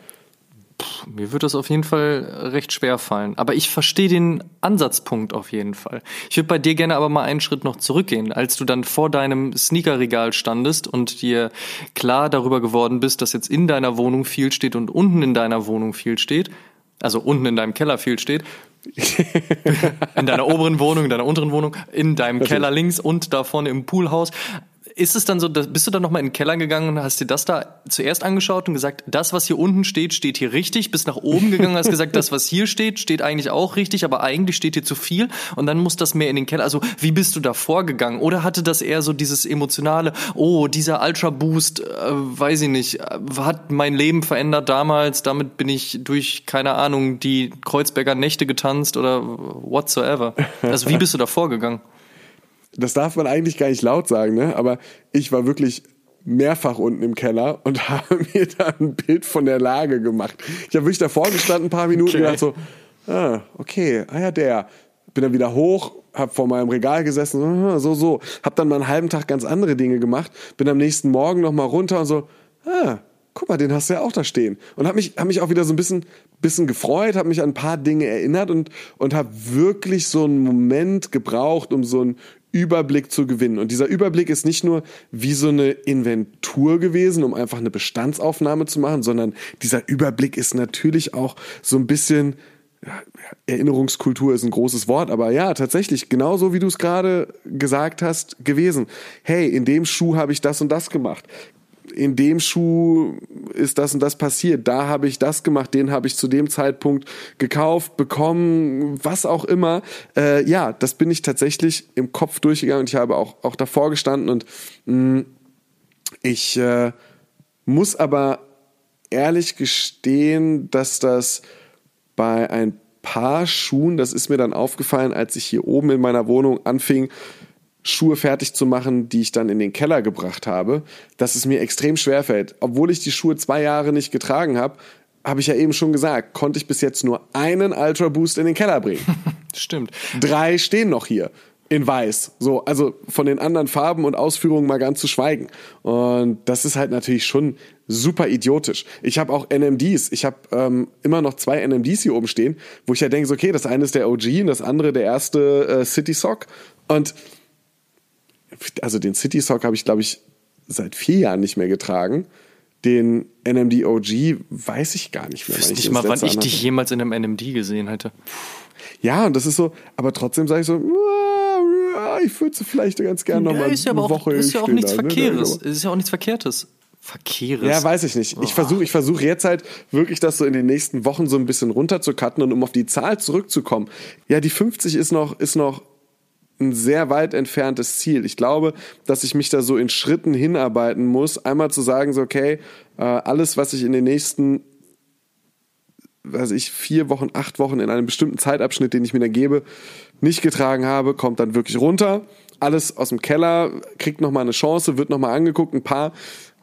Mir wird das auf jeden Fall recht schwer fallen. Aber ich verstehe den Ansatzpunkt auf jeden Fall. Ich würde bei dir gerne aber mal einen Schritt noch zurückgehen. Als du dann vor deinem Sneakerregal standest und dir klar darüber geworden bist, dass jetzt in deiner Wohnung viel steht und unten in deiner Wohnung viel steht, also unten in deinem Keller viel steht, (laughs) in deiner oberen Wohnung, in deiner unteren Wohnung, in deinem Keller links und da vorne im Poolhaus ist es dann so, bist du dann nochmal in den Keller gegangen und hast dir das da zuerst angeschaut und gesagt, das, was hier unten steht, steht hier richtig, bist nach oben gegangen und hast gesagt, das, was hier steht, steht eigentlich auch richtig, aber eigentlich steht hier zu viel und dann muss das mehr in den Keller. Also wie bist du da vorgegangen? Oder hatte das eher so dieses emotionale, oh, dieser Ultra Boost, äh, weiß ich nicht, hat mein Leben verändert damals, damit bin ich durch, keine Ahnung, die Kreuzberger Nächte getanzt oder whatsoever. Also wie bist du da vorgegangen? Das darf man eigentlich gar nicht laut sagen, ne? aber ich war wirklich mehrfach unten im Keller und (laughs) habe mir da ein Bild von der Lage gemacht. Ich habe wirklich davor gestanden, ein paar Minuten okay. gedacht so, ah, okay, ah ja, der. Bin dann wieder hoch, habe vor meinem Regal gesessen, ah, so, so. Hab dann mal einen halben Tag ganz andere Dinge gemacht, bin am nächsten Morgen nochmal runter und so, ah, guck mal, den hast du ja auch da stehen. Und habe mich, hab mich auch wieder so ein bisschen, bisschen gefreut, habe mich an ein paar Dinge erinnert und, und habe wirklich so einen Moment gebraucht, um so ein Überblick zu gewinnen. Und dieser Überblick ist nicht nur wie so eine Inventur gewesen, um einfach eine Bestandsaufnahme zu machen, sondern dieser Überblick ist natürlich auch so ein bisschen Erinnerungskultur ist ein großes Wort, aber ja, tatsächlich, genauso wie du es gerade gesagt hast, gewesen. Hey, in dem Schuh habe ich das und das gemacht in dem Schuh ist das und das passiert, da habe ich das gemacht, den habe ich zu dem Zeitpunkt gekauft, bekommen, was auch immer. Äh, ja, das bin ich tatsächlich im Kopf durchgegangen und ich habe auch, auch davor gestanden und mh, mm, ich äh, muss aber ehrlich gestehen, dass das bei ein paar Schuhen, das ist mir dann aufgefallen, als ich hier oben in meiner Wohnung anfing, Schuhe fertig zu machen, die ich dann in den Keller gebracht habe, dass es mir extrem schwer fällt. Obwohl ich die Schuhe zwei Jahre nicht getragen habe, habe ich ja eben schon gesagt, konnte ich bis jetzt nur einen Ultra Boost in den Keller bringen. (laughs) Stimmt. Drei stehen noch hier in weiß. So, also von den anderen Farben und Ausführungen mal ganz zu schweigen. Und das ist halt natürlich schon super idiotisch. Ich habe auch NMDs. Ich habe ähm, immer noch zwei NMDs hier oben stehen, wo ich ja denke, so, okay, das eine ist der OG und das andere der erste äh, City Sock. Und also den City Sock habe ich, glaube ich, seit vier Jahren nicht mehr getragen. Den NMD OG weiß ich gar nicht mehr. Ich weiß nicht mal, wann ich dich jemals in einem NMD gesehen hätte. Ja, und das ist so, aber trotzdem sage ich so, ich würde vielleicht ganz gerne noch ja, mal ja eine auch, Woche Ist ja auch nichts da, ne? Verkehres. Ne? Ist ja auch nichts Verkehrtes. Verkehres. Ja, weiß ich nicht. Ich versuche ich versuch jetzt halt wirklich das so in den nächsten Wochen so ein bisschen runterzukatten und um auf die Zahl zurückzukommen. Ja, die 50 ist noch, ist noch ein sehr weit entferntes Ziel. Ich glaube, dass ich mich da so in Schritten hinarbeiten muss. Einmal zu sagen, so, okay, äh, alles, was ich in den nächsten, weiß ich, vier Wochen, acht Wochen in einem bestimmten Zeitabschnitt, den ich mir da gebe, nicht getragen habe, kommt dann wirklich runter. Alles aus dem Keller, kriegt nochmal eine Chance, wird nochmal angeguckt. Ein paar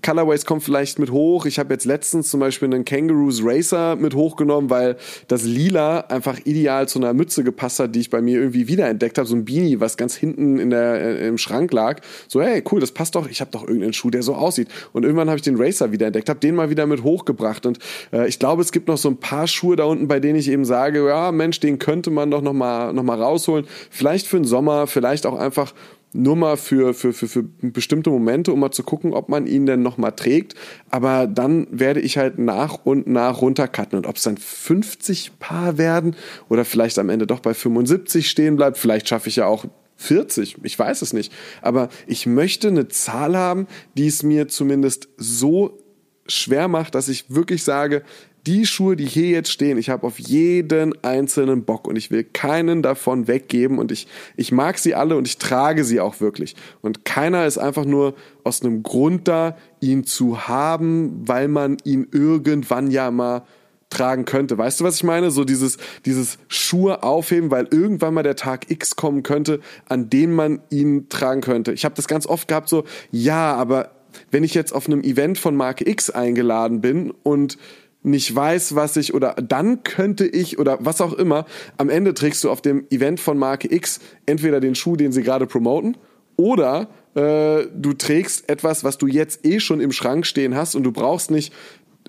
Colorways kommen vielleicht mit hoch. Ich habe jetzt letztens zum Beispiel einen Kangaroos Racer mit hochgenommen, weil das Lila einfach ideal zu einer Mütze gepasst hat, die ich bei mir irgendwie wiederentdeckt habe. So ein Beanie, was ganz hinten in der, äh, im Schrank lag. So, hey, cool, das passt doch. Ich habe doch irgendeinen Schuh, der so aussieht. Und irgendwann habe ich den Racer wiederentdeckt, habe den mal wieder mit hochgebracht. Und äh, ich glaube, es gibt noch so ein paar Schuhe da unten, bei denen ich eben sage, ja, Mensch, den könnte man doch noch mal, noch mal rausholen. Vielleicht für den Sommer, vielleicht auch einfach nur mal für, für, für, für bestimmte Momente, um mal zu gucken, ob man ihn denn noch mal trägt. Aber dann werde ich halt nach und nach runtercutten. Und ob es dann 50 Paar werden oder vielleicht am Ende doch bei 75 stehen bleibt, vielleicht schaffe ich ja auch 40, ich weiß es nicht. Aber ich möchte eine Zahl haben, die es mir zumindest so schwer macht, dass ich wirklich sage, die Schuhe, die hier jetzt stehen, ich habe auf jeden einzelnen Bock und ich will keinen davon weggeben und ich, ich mag sie alle und ich trage sie auch wirklich. Und keiner ist einfach nur aus einem Grund da, ihn zu haben, weil man ihn irgendwann ja mal tragen könnte. Weißt du, was ich meine? So dieses, dieses Schuhe aufheben, weil irgendwann mal der Tag X kommen könnte, an dem man ihn tragen könnte. Ich habe das ganz oft gehabt, so, ja, aber wenn ich jetzt auf einem Event von Marke X eingeladen bin und nicht weiß, was ich oder dann könnte ich oder was auch immer, am Ende trägst du auf dem Event von Marke X entweder den Schuh, den sie gerade promoten, oder äh, du trägst etwas, was du jetzt eh schon im Schrank stehen hast und du brauchst nicht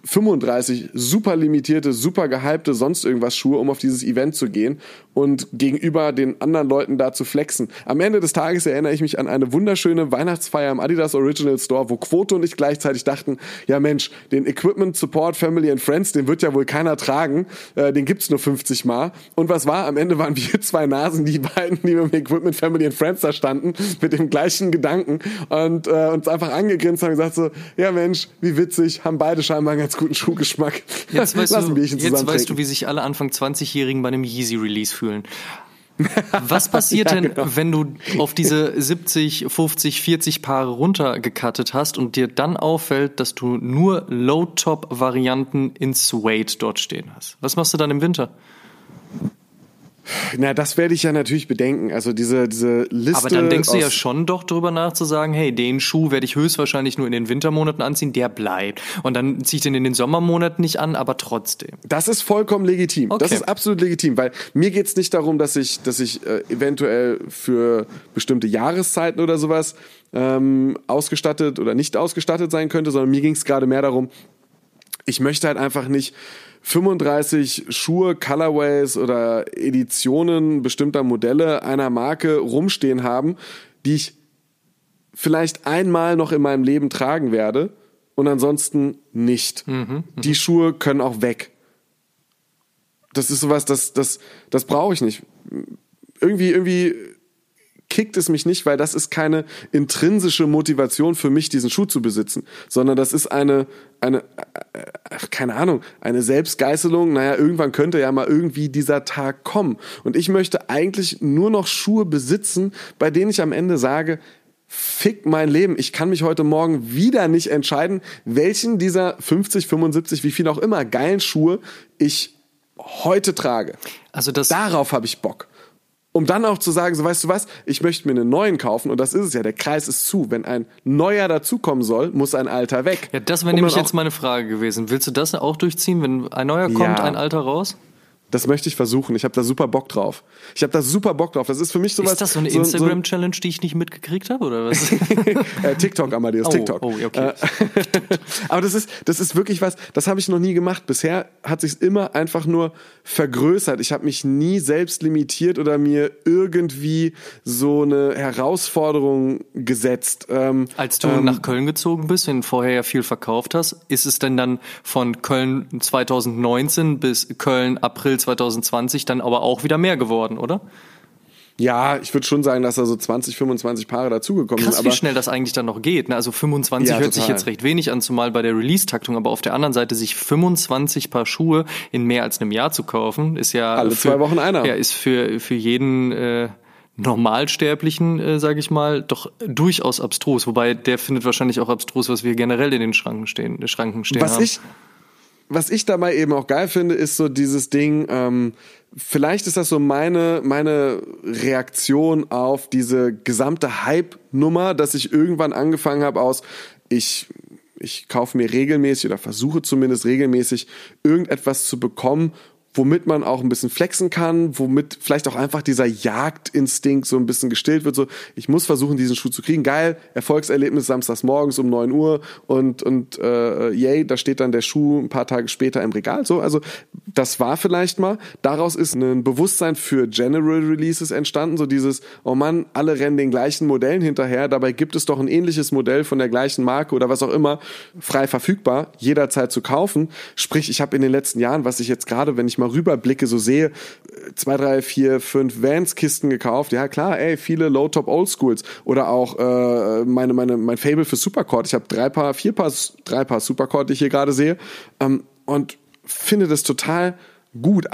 35 super limitierte, super gehypte, sonst irgendwas Schuhe, um auf dieses Event zu gehen und gegenüber den anderen Leuten da zu flexen. Am Ende des Tages erinnere ich mich an eine wunderschöne Weihnachtsfeier im Adidas Original Store, wo Quote und ich gleichzeitig dachten, ja Mensch, den Equipment Support Family and Friends, den wird ja wohl keiner tragen, äh, den gibt's nur 50 Mal. Und was war? Am Ende waren (laughs) wir zwei Nasen, die beiden, die mit dem Equipment Family and Friends da standen, mit dem gleichen Gedanken und äh, uns einfach angegrinst haben und gesagt so, ja Mensch, wie witzig, haben beide scheinbar ganz guten Schuhgeschmack. Jetzt weißt, du, jetzt weißt du, wie sich alle Anfang 20-Jährigen bei einem Yeezy-Release fühlen. Was passiert (laughs) ja, denn, genau. wenn du auf diese 70, 50, 40 Paare runtergekattet hast und dir dann auffällt, dass du nur Low-Top-Varianten in Suede dort stehen hast? Was machst du dann im Winter? Na, das werde ich ja natürlich bedenken. Also diese, diese Liste. Aber dann denkst du ja schon doch drüber nach zu sagen, hey, den Schuh werde ich höchstwahrscheinlich nur in den Wintermonaten anziehen, der bleibt. Und dann ziehe ich den in den Sommermonaten nicht an, aber trotzdem. Das ist vollkommen legitim. Okay. Das ist absolut legitim, weil mir geht's nicht darum, dass ich, dass ich äh, eventuell für bestimmte Jahreszeiten oder sowas ähm, ausgestattet oder nicht ausgestattet sein könnte, sondern mir ging's gerade mehr darum, ich möchte halt einfach nicht 35 Schuhe, Colorways oder Editionen bestimmter Modelle einer Marke rumstehen haben, die ich vielleicht einmal noch in meinem Leben tragen werde und ansonsten nicht. Mhm, mhm. die Schuhe können auch weg. Das ist sowas, das, das, das brauche ich nicht. Irgendwie, irgendwie kickt es mich nicht, weil das ist keine intrinsische Motivation für mich, diesen Schuh zu besitzen, sondern das ist eine, eine, äh, keine Ahnung, eine Selbstgeißelung. Naja, irgendwann könnte ja mal irgendwie dieser Tag kommen. Und ich möchte eigentlich nur noch Schuhe besitzen, bei denen ich am Ende sage, Fick mein Leben. Ich kann mich heute Morgen wieder nicht entscheiden, welchen dieser 50, 75, wie viel auch immer geilen Schuhe ich heute trage. Also das Darauf habe ich Bock um dann auch zu sagen, so weißt du was, ich möchte mir einen neuen kaufen und das ist es ja, der Kreis ist zu. Wenn ein neuer dazukommen soll, muss ein alter weg. Ja, das wäre um nämlich jetzt meine Frage gewesen. Willst du das auch durchziehen, wenn ein neuer kommt, ja. ein alter raus? Das möchte ich versuchen. Ich habe da super Bock drauf. Ich habe da super Bock drauf. Das ist für mich sowas. Ist das so eine so, Instagram-Challenge, die ich nicht mitgekriegt habe oder was? (laughs) äh, TikTok, Amadeus, oh, TikTok. Oh, okay. Äh, (laughs) aber das ist, das ist wirklich was. Das habe ich noch nie gemacht. Bisher hat sich immer einfach nur vergrößert. Ich habe mich nie selbst limitiert oder mir irgendwie so eine Herausforderung gesetzt. Ähm, Als du ähm, nach Köln gezogen bist, du vorher ja viel verkauft hast, ist es denn dann von Köln 2019 bis Köln April 2020 dann aber auch wieder mehr geworden, oder? Ja, ich würde schon sagen, dass da so 20, 25 Paare dazugekommen sind. Krass, wie schnell das eigentlich dann noch geht. Ne? Also 25 ja, hört total. sich jetzt recht wenig an, zumal bei der Release-Taktung, aber auf der anderen Seite sich 25 Paar Schuhe in mehr als einem Jahr zu kaufen, ist ja alle für, zwei Wochen einer. Ja, ist für für jeden äh, Normalsterblichen, äh, sage ich mal, doch durchaus abstrus. Wobei der findet wahrscheinlich auch abstrus, was wir generell in den Schranken stehen, Schranken stehen was haben. Ich was ich dabei eben auch geil finde, ist so dieses Ding, ähm, vielleicht ist das so meine, meine Reaktion auf diese gesamte Hype-Nummer, dass ich irgendwann angefangen habe aus, ich, ich kaufe mir regelmäßig oder versuche zumindest regelmäßig irgendetwas zu bekommen, womit man auch ein bisschen flexen kann, womit vielleicht auch einfach dieser Jagdinstinkt so ein bisschen gestillt wird. So, ich muss versuchen, diesen Schuh zu kriegen. Geil, Erfolgserlebnis samstags morgens um neun Uhr und, und äh, yay, da steht dann der Schuh ein paar Tage später im Regal. So, also das war vielleicht mal. Daraus ist ein Bewusstsein für General Releases entstanden. So dieses, oh Mann, alle rennen den gleichen Modellen hinterher. Dabei gibt es doch ein ähnliches Modell von der gleichen Marke oder was auch immer frei verfügbar, jederzeit zu kaufen. Sprich, ich habe in den letzten Jahren, was ich jetzt gerade, wenn ich mal mal rüberblicke, so sehe, zwei, drei, vier, fünf Vans-Kisten gekauft. Ja, klar, ey, viele Low-Top Old-Schools. Oder auch äh, meine, meine, mein Fable für Supercord. Ich habe drei Paar, vier Paar, drei Paar Supercord, die ich hier gerade sehe. Ähm, und finde das total gut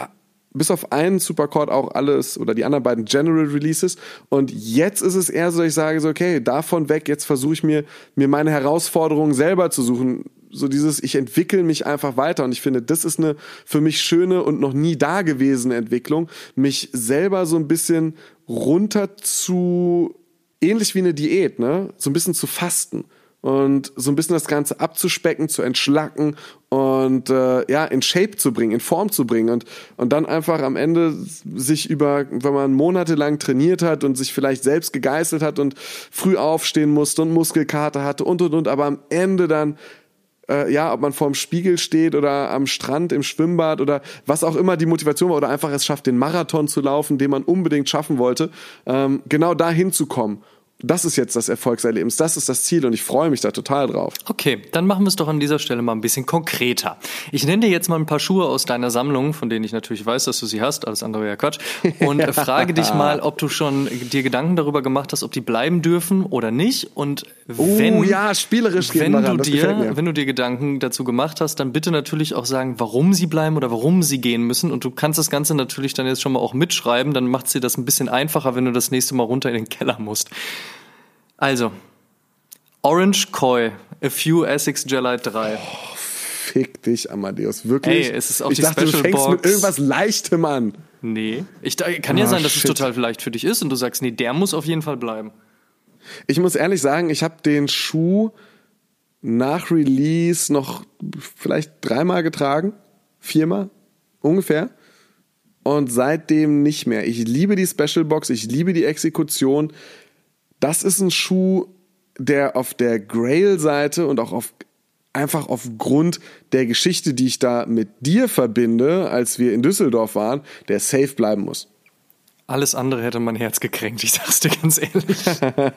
bis auf einen Supercord auch alles oder die anderen beiden General Releases. Und jetzt ist es eher so, ich sage so, okay, davon weg, jetzt versuche ich mir, mir meine Herausforderungen selber zu suchen so dieses, ich entwickle mich einfach weiter. Und ich finde, das ist eine für mich schöne und noch nie dagewesene Entwicklung, mich selber so ein bisschen runter zu, ähnlich wie eine Diät, ne, so ein bisschen zu fasten und so ein bisschen das Ganze abzuspecken, zu entschlacken und äh, ja in Shape zu bringen, in Form zu bringen und und dann einfach am Ende sich über, wenn man monatelang trainiert hat und sich vielleicht selbst gegeißelt hat und früh aufstehen musste und Muskelkater hatte und und und, aber am Ende dann äh, ja, ob man vorm Spiegel steht oder am Strand, im Schwimmbad oder was auch immer die Motivation war oder einfach es schafft, den Marathon zu laufen, den man unbedingt schaffen wollte, ähm, genau dahin zu kommen das ist jetzt das Erfolgserlebnis, das ist das Ziel und ich freue mich da total drauf. Okay, dann machen wir es doch an dieser Stelle mal ein bisschen konkreter. Ich nenne dir jetzt mal ein paar Schuhe aus deiner Sammlung, von denen ich natürlich weiß, dass du sie hast, alles andere ja Quatsch, und (laughs) frage dich mal, ob du schon dir Gedanken darüber gemacht hast, ob die bleiben dürfen oder nicht. Und wenn, oh, ja, spielerisch wenn du dir, wenn du dir Gedanken dazu gemacht hast, dann bitte natürlich auch sagen, warum sie bleiben oder warum sie gehen müssen. Und du kannst das Ganze natürlich dann jetzt schon mal auch mitschreiben, dann macht sie das ein bisschen einfacher, wenn du das nächste Mal runter in den Keller musst. Also, Orange Koi, A Few Essex Gelite 3. Oh, fick dich, Amadeus. Wirklich? Ey, es ist auch ich die dachte, Special du fängst Box. mit irgendwas Leichtem an. Nee. Ich, kann ja Oh, sein, dass shit. es total leicht für dich ist und du sagst, nee, der muss auf jeden Fall bleiben. Ich muss ehrlich sagen, ich habe den Schuh nach Release noch vielleicht dreimal getragen. Viermal ungefähr. Und seitdem nicht mehr. Ich liebe die Special Box, ich liebe die Exekution. Das ist ein Schuh, der auf der Grail-Seite und auch auf einfach aufgrund der Geschichte, die ich da mit dir verbinde, als wir in Düsseldorf waren, der safe bleiben muss. Alles andere hätte mein Herz gekränkt, ich sag's dir ganz ehrlich.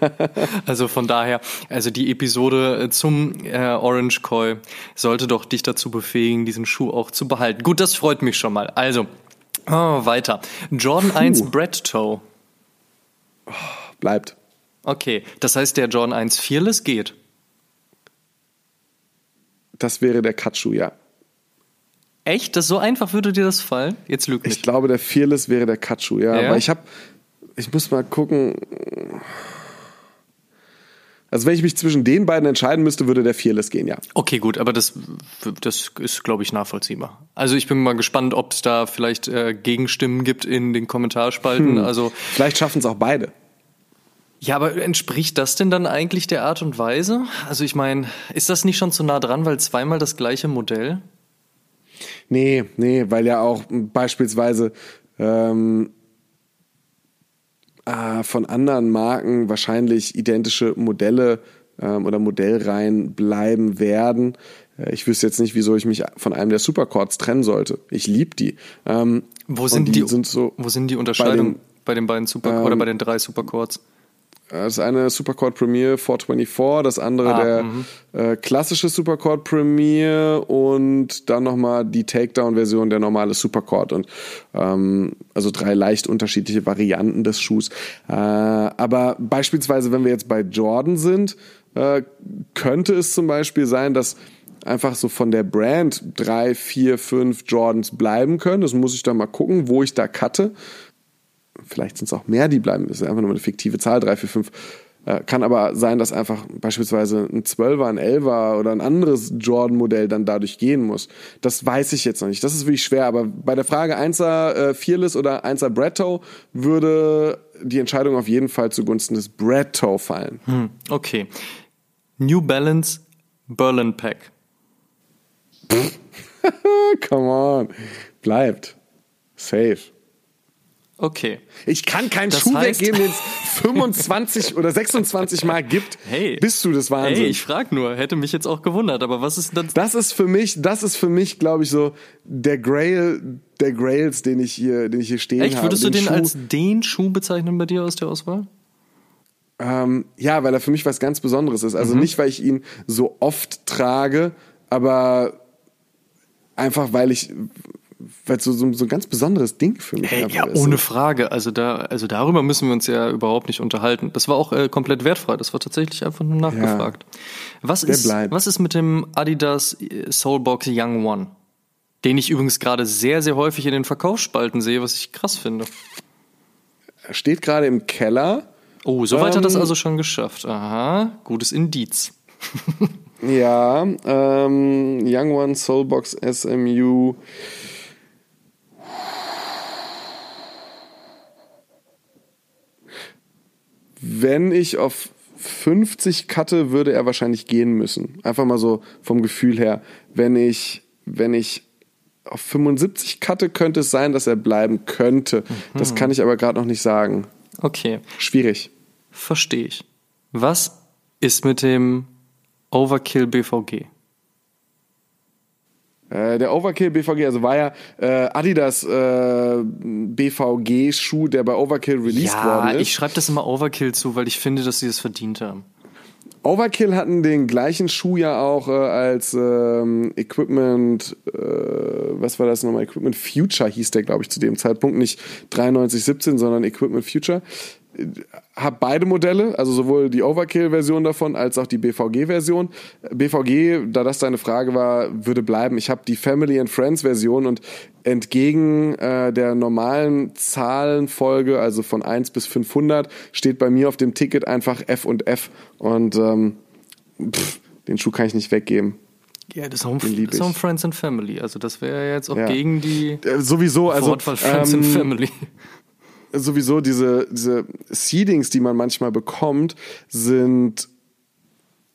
(laughs) also von daher, also die Episode zum äh, Orange Koi sollte doch dich dazu befähigen, diesen Schuh auch zu behalten. Gut, das freut mich schon mal. Also, oh, weiter. Jordan 1 Brett Toe. Bleibt. Okay, das heißt, der Jordan 1 Fearless geht. Das wäre der Katschu, ja. Echt? Das so einfach würde dir das fallen? Jetzt lüg Ich nicht. glaube, der Fearless wäre der Katschu, ja. Ja? Aber ich habe, ich muss mal gucken. Also wenn ich mich zwischen den beiden entscheiden müsste, würde der Fearless gehen, ja. Okay, gut, aber das, das ist, glaube ich, nachvollziehbar. Also ich bin mal gespannt, ob es da vielleicht äh, Gegenstimmen gibt in den Kommentarspalten. Also Vielleicht schaffen es auch beide. Ja, aber entspricht das denn dann eigentlich der Art und Weise? Also ich meine, ist das nicht schon zu nah dran, weil zweimal das gleiche Modell? Nee, nee, weil ja auch beispielsweise ähm, äh, von anderen Marken wahrscheinlich identische Modelle ähm, oder Modellreihen bleiben werden. Äh, Ich wüsste jetzt nicht, wieso ich mich von einem der Supercords trennen sollte. Ich liebe die. Ähm, Wo sind die, sind so wo sind die Unterscheidungen den- bei den, beiden Super ähm, oder bei den drei Superchords? Das eine Superchord Premier 424, das andere Ah, der äh, klassische Superchord Premier und dann nochmal die Takedown-Version, der normale Superchord. Und ähm, also drei leicht unterschiedliche Varianten des Schuhs. Äh, aber beispielsweise, wenn wir jetzt bei Jordan sind, äh, könnte es zum Beispiel sein, dass einfach so von der Brand drei, vier, fünf Jordans bleiben können. Das muss ich dann mal gucken, wo ich da cutte vielleicht sind es auch mehr, die bleiben. Das ist einfach nur eine fiktive Zahl, 3, 4, 5. Äh, Kann aber sein, dass einfach beispielsweise ein 12er, ein 11er oder ein anderes Jordan-Modell dann dadurch gehen muss. Das weiß ich jetzt noch nicht. Das ist wirklich schwer. Aber bei der Frage 1er äh, Fearless oder 1er Bretto würde die Entscheidung auf jeden Fall zugunsten des Bretto fallen. Hm, okay. New Balance Berlin Pack. (laughs) Come on. Bleibt. Safe. Okay. Ich kann keinen Das Schuh heißt- weggeben, den es 25 oder 26 Mal gibt. Hey. Bist du das Wahnsinn? Hey, ich frag nur, hätte mich jetzt auch gewundert, aber was ist denn das? Das ist für mich, das ist für mich, glaube ich, so der Grail der Grails, den ich hier, den ich hier stehen Echt? habe. Würdest du den Schuh, als den Schuh bezeichnen bei dir aus der Auswahl? ähm, ja, weil er für mich was ganz Besonderes ist. Mhm. Also nicht, weil ich ihn so oft trage, aber einfach, weil ich, weil so, so, so ein ganz besonderes Ding für mich Hey, ja, ist. ohne Frage. Also da, also darüber müssen wir uns ja überhaupt nicht unterhalten. Das war auch äh, komplett wertfrei. Das war tatsächlich einfach nur nachgefragt. Was Der ist, bleibt. was ist mit dem Adidas Soulbox Young One? Den ich übrigens gerade sehr, sehr häufig in den Verkaufsspalten sehe, was ich krass finde. Er steht gerade im Keller. Oh, so weit hat das Ähm. also schon geschafft. Aha, gutes Indiz. (laughs) Ja, ähm, Young One Soulbox SMU. Wenn ich auf 50 cutte, würde er wahrscheinlich gehen müssen. Einfach mal so vom Gefühl her. Wenn ich, wenn ich auf 75 cutte, könnte es sein, dass er bleiben könnte. Das kann ich aber gerade noch nicht sagen. Okay, Schwierig. verstehe ich. Was ist mit dem Overkill BVG? Äh, der Overkill BVG, also war ja äh, Adidas äh, BVG-Schuh, der bei Overkill released ja, worden ist. ich schreibe das immer Overkill zu, weil ich finde, dass sie es verdient haben. Overkill hatten den gleichen Schuh ja auch äh, als ähm, Equipment, äh, was war das nochmal? Equipment Future hieß der, glaube ich, zu dem Zeitpunkt. Nicht 9317, sondern Equipment Future. Hab beide Modelle, also sowohl die Overkill-Version davon als auch die BVG-Version. BVG, da das deine Frage war, würde bleiben. Ich habe die Family and Friends-Version und entgegen äh, der normalen Zahlenfolge, also von 1 bis 500, steht bei mir auf dem Ticket einfach F und F. Und ähm, pff, den Schuh kann ich nicht weggeben. Ja, das ist auch, ich. Friends and Family. Also das wäre jetzt auch Ja. gegen die Äh, sowieso, also Wortwahl Friends ähm, and Family. Sowieso diese, diese Seedings, die man manchmal bekommt, sind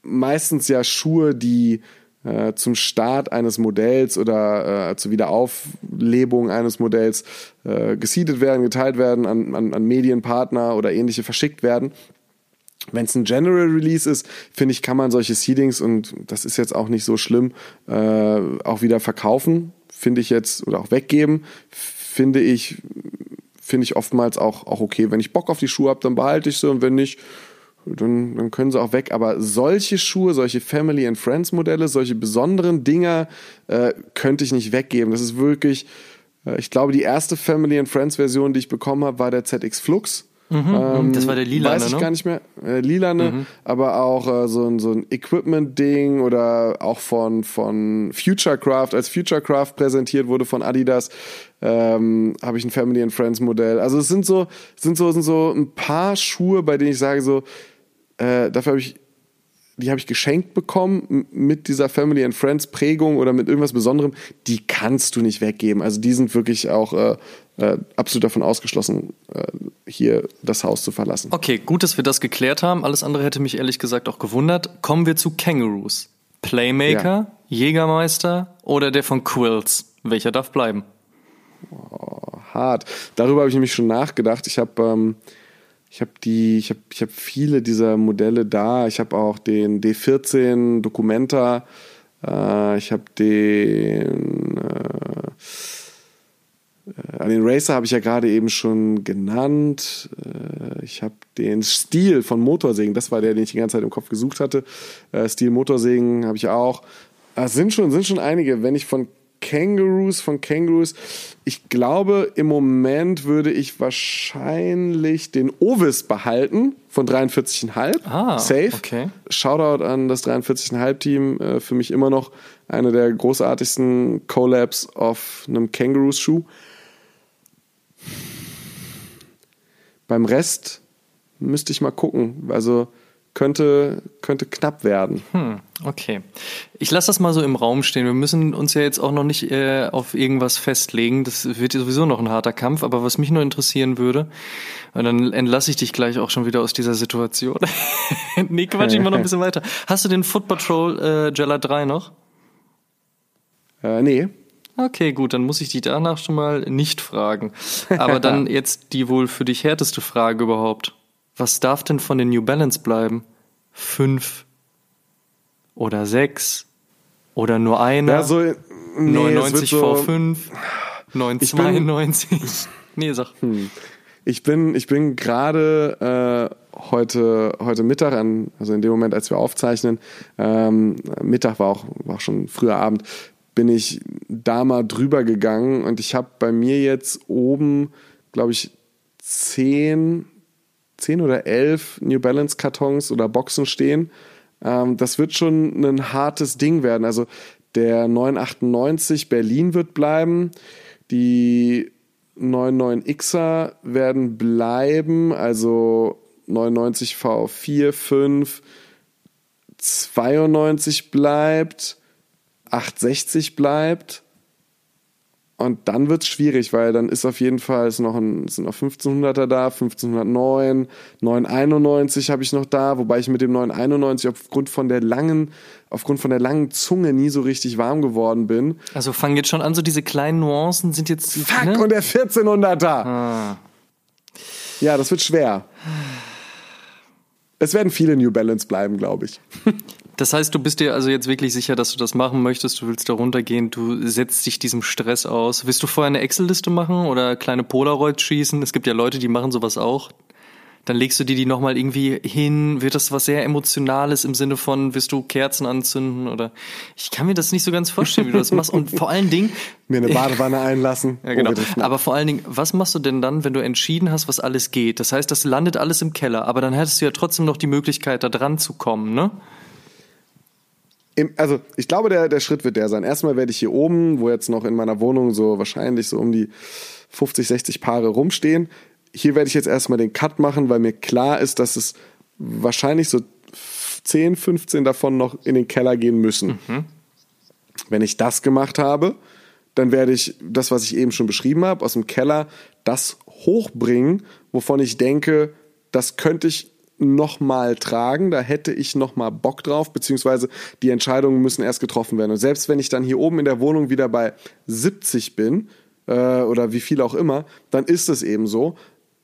meistens ja Schuhe, die äh, zum Start eines Modells oder äh, zur Wiederauflebung eines Modells äh, gesiedet werden, geteilt werden, an, an, an Medienpartner oder ähnliche verschickt werden. Wenn es ein General Release ist, finde ich, kann man solche Seedings, und das ist jetzt auch nicht so schlimm, äh, auch wieder verkaufen, finde ich jetzt, oder auch weggeben, finde ich, finde ich oftmals auch, auch okay. Wenn ich Bock auf die Schuhe habe, dann behalte ich sie und wenn nicht, dann, dann können sie auch weg. Aber solche Schuhe, solche Family and Friends Modelle, solche besonderen Dinger äh, könnte ich nicht weggeben. Das ist wirklich, äh, ich glaube, die erste Family and Friends Version, die ich bekommen habe, war der ZX Flux. Ähm, das war der lilane, Weiß ich ne? gar nicht mehr. Äh, lilane, aber auch äh, so ein, so ein Equipment-Ding oder auch von, von Futurecraft, als Futurecraft präsentiert wurde von Adidas, ähm, habe ich ein Family and Friends Modell. Also es sind so, sind so, sind so ein paar Schuhe, bei denen ich sage so, äh, dafür habe ich die habe ich geschenkt bekommen mit dieser Family and Friends Prägung oder mit irgendwas Besonderem, die kannst du nicht weggeben. Also die sind wirklich auch äh, äh, absolut davon ausgeschlossen, äh, hier das Haus zu verlassen. Okay, gut, dass wir das geklärt haben. Alles andere hätte mich ehrlich gesagt auch gewundert. Kommen wir zu Kangaroos. Playmaker, Jägermeister oder der von Quills? Welcher darf bleiben? Hart. Darüber habe ich nämlich schon nachgedacht. Ich habe ähm, ich habe die, ich habe ich habe viele dieser Modelle da. Ich habe auch den D14 Documenta. Äh, ich habe den äh, äh, den Racer habe ich ja gerade eben schon genannt. Äh, Ich habe den Stil von Motorsägen, das war der, den ich die ganze Zeit im Kopf gesucht hatte. Äh, Stil Motorsägen habe ich auch. Ah, Es sind schon, sind schon einige. Wenn ich von Kangaroos, von Kangaroos, ich glaube, im Moment würde ich wahrscheinlich den Ovis behalten von 43,5. Ah, Safe. okay. Shoutout an das 43,5-Team. Äh, Für mich immer noch eine der großartigsten Collabs auf einem Kangaroos-Schuh. Beim Rest müsste ich mal gucken. Also könnte, könnte knapp werden. Hm, okay. Ich lasse das mal so im Raum stehen. Wir müssen uns ja jetzt auch noch nicht äh, auf irgendwas festlegen. Das wird sowieso noch ein harter Kampf. Aber was mich nur interessieren würde, und dann entlasse ich dich gleich auch schon wieder aus dieser Situation. (laughs) nee, quatsch ich mal noch ein bisschen weiter. Hast du den Foot Patrol äh, Gela 3 noch? Äh, nee. Okay, gut, dann muss ich dich danach schon mal nicht fragen. Aber (laughs) dann jetzt die wohl für dich härteste Frage überhaupt. Was darf denn von den New Balance bleiben? Fünf oder sechs oder nur einer? Ja, so, nee, es 99 wird so, V5, 992. (laughs) nee, sag. Ich bin, ich bin gerade äh, heute, heute Mittag, an, also in dem Moment, als wir aufzeichnen, ähm, Mittag war auch, war auch schon früher Abend, bin ich da mal drüber gegangen und ich habe bei mir jetzt oben, glaube ich, zehn, zehn oder elf New Balance Kartons oder Boxen stehen. Ähm, das wird schon ein hartes Ding werden. Also der 998 Berlin wird bleiben. Die 99Xer werden bleiben, also 99 V4, 5, 92 bleibt, 860 bleibt. Und dann wird's schwierig, weil dann ist auf jeden Fall ist noch ein, sind noch 1500er da, 1509, 991 habe ich noch da, wobei ich mit dem 991 aufgrund von der langen, aufgrund von der langen Zunge nie so richtig warm geworden bin. Also fangen jetzt schon an, so diese kleinen Nuancen sind jetzt. Fuck, ne? und der 1400er. ah. Ja, das wird schwer. Es werden viele New Balance bleiben, glaube ich. (laughs) Das heißt, du bist dir also jetzt wirklich sicher, dass du das machen möchtest, du willst da runtergehen, du setzt dich diesem Stress aus. Willst du vorher eine Excel-Liste machen oder kleine Polaroids schießen? Es gibt ja Leute, die machen sowas auch dann legst du dir die nochmal irgendwie hin, wird das was sehr Emotionales im Sinne von, wirst du Kerzen anzünden oder ich kann mir das nicht so ganz vorstellen, wie du das machst und (laughs) vor allen Dingen mir eine Badewanne einlassen. (laughs) ja, genau. Aber vor allen Dingen, was machst du denn dann, wenn du entschieden hast, was alles geht? Das heißt, das landet alles im Keller, aber dann hättest du ja trotzdem noch die Möglichkeit, da dran zu kommen, ne? Also ich glaube, der, der Schritt wird der sein. Erstmal werde ich hier oben, wo jetzt noch in meiner Wohnung so wahrscheinlich so um die 50, 60 Paare rumstehen, hier werde ich jetzt erstmal den Cut machen, weil mir klar ist, dass es wahrscheinlich so 10, 15 davon noch in den Keller gehen müssen. Mhm. Wenn ich das gemacht habe, dann werde ich das, was ich eben schon beschrieben habe, aus dem Keller das hochbringen, wovon ich denke, das könnte ich nochmal tragen, da hätte ich nochmal Bock drauf, beziehungsweise die Entscheidungen müssen erst getroffen werden. Und selbst wenn ich dann hier oben in der Wohnung wieder bei 70 bin, äh, oder wie viel auch immer, dann ist es eben so.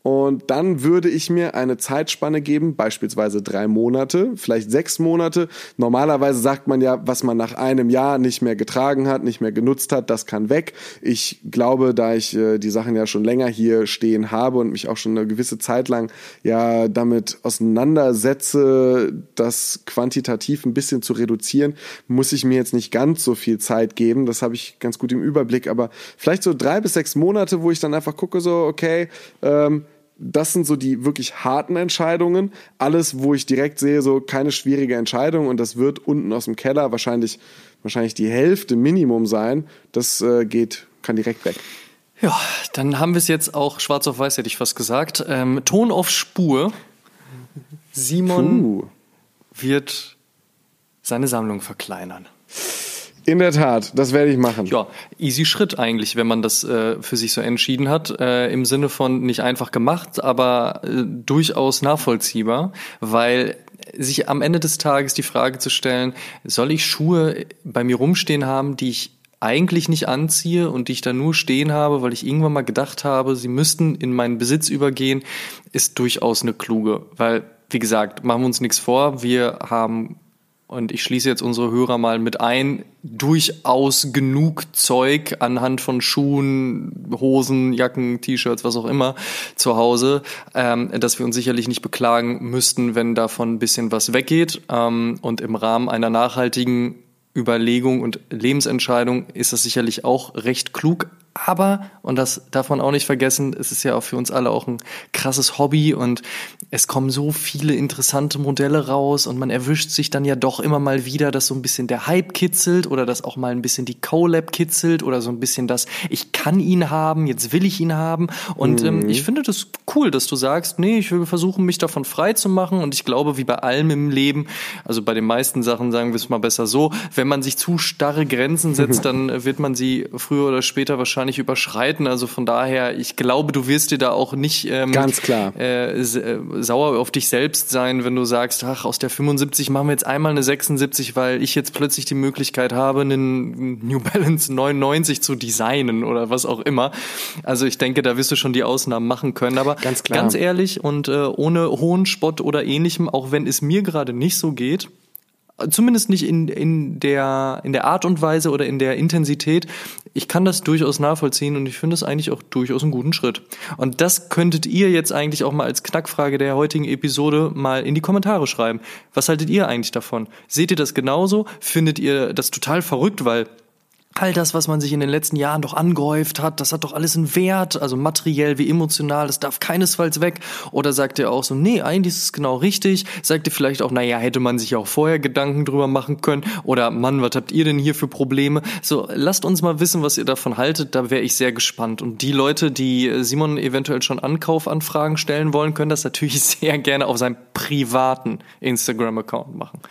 Und dann würde ich mir eine Zeitspanne geben, beispielsweise drei Monate, vielleicht sechs Monate. Normalerweise sagt man ja, was man nach einem Jahr nicht mehr getragen hat, nicht mehr genutzt hat, das kann weg. Ich glaube, da ich äh, die Sachen ja schon länger hier stehen habe und mich auch schon eine gewisse Zeit lang ja damit auseinandersetze, das quantitativ ein bisschen zu reduzieren, muss ich mir jetzt nicht ganz so viel Zeit geben. Das habe ich ganz gut im Überblick, aber vielleicht so drei bis sechs Monate, wo ich dann einfach gucke, so, okay, ähm, das sind so die wirklich harten Entscheidungen. Alles, wo ich direkt sehe, so keine schwierige Entscheidung und das wird unten aus dem Keller wahrscheinlich, wahrscheinlich die Hälfte Minimum sein. Das äh, geht, kann direkt weg. Ja, dann haben wir es jetzt auch schwarz auf weiß, hätte ich fast gesagt. Ähm, Ton auf Spur. Simon Puh. wird seine Sammlung verkleinern. In der Tat, das werde ich machen. Ja, easy Schritt eigentlich, wenn man das äh, für sich so entschieden hat. Äh, Im Sinne von nicht einfach gemacht, aber äh, durchaus nachvollziehbar, weil sich am Ende des Tages die Frage zu stellen, soll ich Schuhe bei mir rumstehen haben, die ich eigentlich nicht anziehe und die ich da nur stehen habe, weil ich irgendwann mal gedacht habe, sie müssten in meinen Besitz übergehen, ist durchaus eine kluge. Weil, wie gesagt, machen wir uns nichts vor, wir haben und ich schließe jetzt unsere Hörer mal mit ein, durchaus genug Zeug anhand von Schuhen, Hosen, Jacken, T-Shirts, was auch immer zu Hause, ähm, dass wir uns sicherlich nicht beklagen müssten, wenn davon ein bisschen was weggeht. Ähm, und im Rahmen einer nachhaltigen Überlegung und Lebensentscheidung ist das sicherlich auch recht klug. Aber, und das darf man auch nicht vergessen, es ist ja auch für uns alle auch ein krasses Hobby und es kommen so viele interessante Modelle raus und man erwischt sich dann ja doch immer mal wieder, dass so ein bisschen der Hype kitzelt oder dass auch mal ein bisschen die Colab kitzelt oder so ein bisschen das, ich kann ihn haben, jetzt will ich ihn haben. Und ähm, mhm. ähm, ich finde das cool, dass du sagst, nee, ich will versuchen, mich davon frei zu machen. Und ich glaube, wie bei allem im Leben, also bei den meisten Sachen sagen wir es mal besser so, wenn man sich zu starre Grenzen setzt, (laughs) dann wird man sie früher oder später wahrscheinlich nicht überschreiten. Also von daher, ich glaube, du wirst dir da auch nicht ähm, ganz klar äh, äh, sauer auf dich selbst sein, wenn du sagst, ach, aus der 75 machen wir jetzt einmal eine 76, weil ich jetzt plötzlich die Möglichkeit habe, einen New Balance 99 zu designen oder was auch immer. Also ich denke, da wirst du schon die Ausnahmen machen können. Aber ganz, klar. ganz ehrlich und äh, ohne hohen Spott oder ähnlichem, auch wenn es mir gerade nicht so geht, Zumindest nicht in, in, der, in der Art und Weise oder in der Intensität. Ich kann das durchaus nachvollziehen und ich finde es eigentlich auch durchaus einen guten Schritt. Und das könntet ihr jetzt eigentlich auch mal als Knackfrage der heutigen Episode mal in die Kommentare schreiben. Was haltet ihr eigentlich davon? Seht ihr das genauso? Findet ihr das total verrückt, weil all das, was man sich in den letzten Jahren doch angehäuft hat, das hat doch alles einen Wert, also materiell wie emotional, das darf keinesfalls weg. Oder sagt ihr auch so, nee, eigentlich ist es genau richtig. Sagt ihr vielleicht auch, naja, hätte man sich auch vorher Gedanken drüber machen können. Oder Mann, was habt ihr denn hier für Probleme? So, lasst uns mal wissen, was ihr davon haltet, da wäre ich sehr gespannt. Und die Leute, die Simon eventuell schon Ankaufanfragen stellen wollen, können das natürlich (laughs) sehr gerne auf seinem privaten Instagram-Account machen.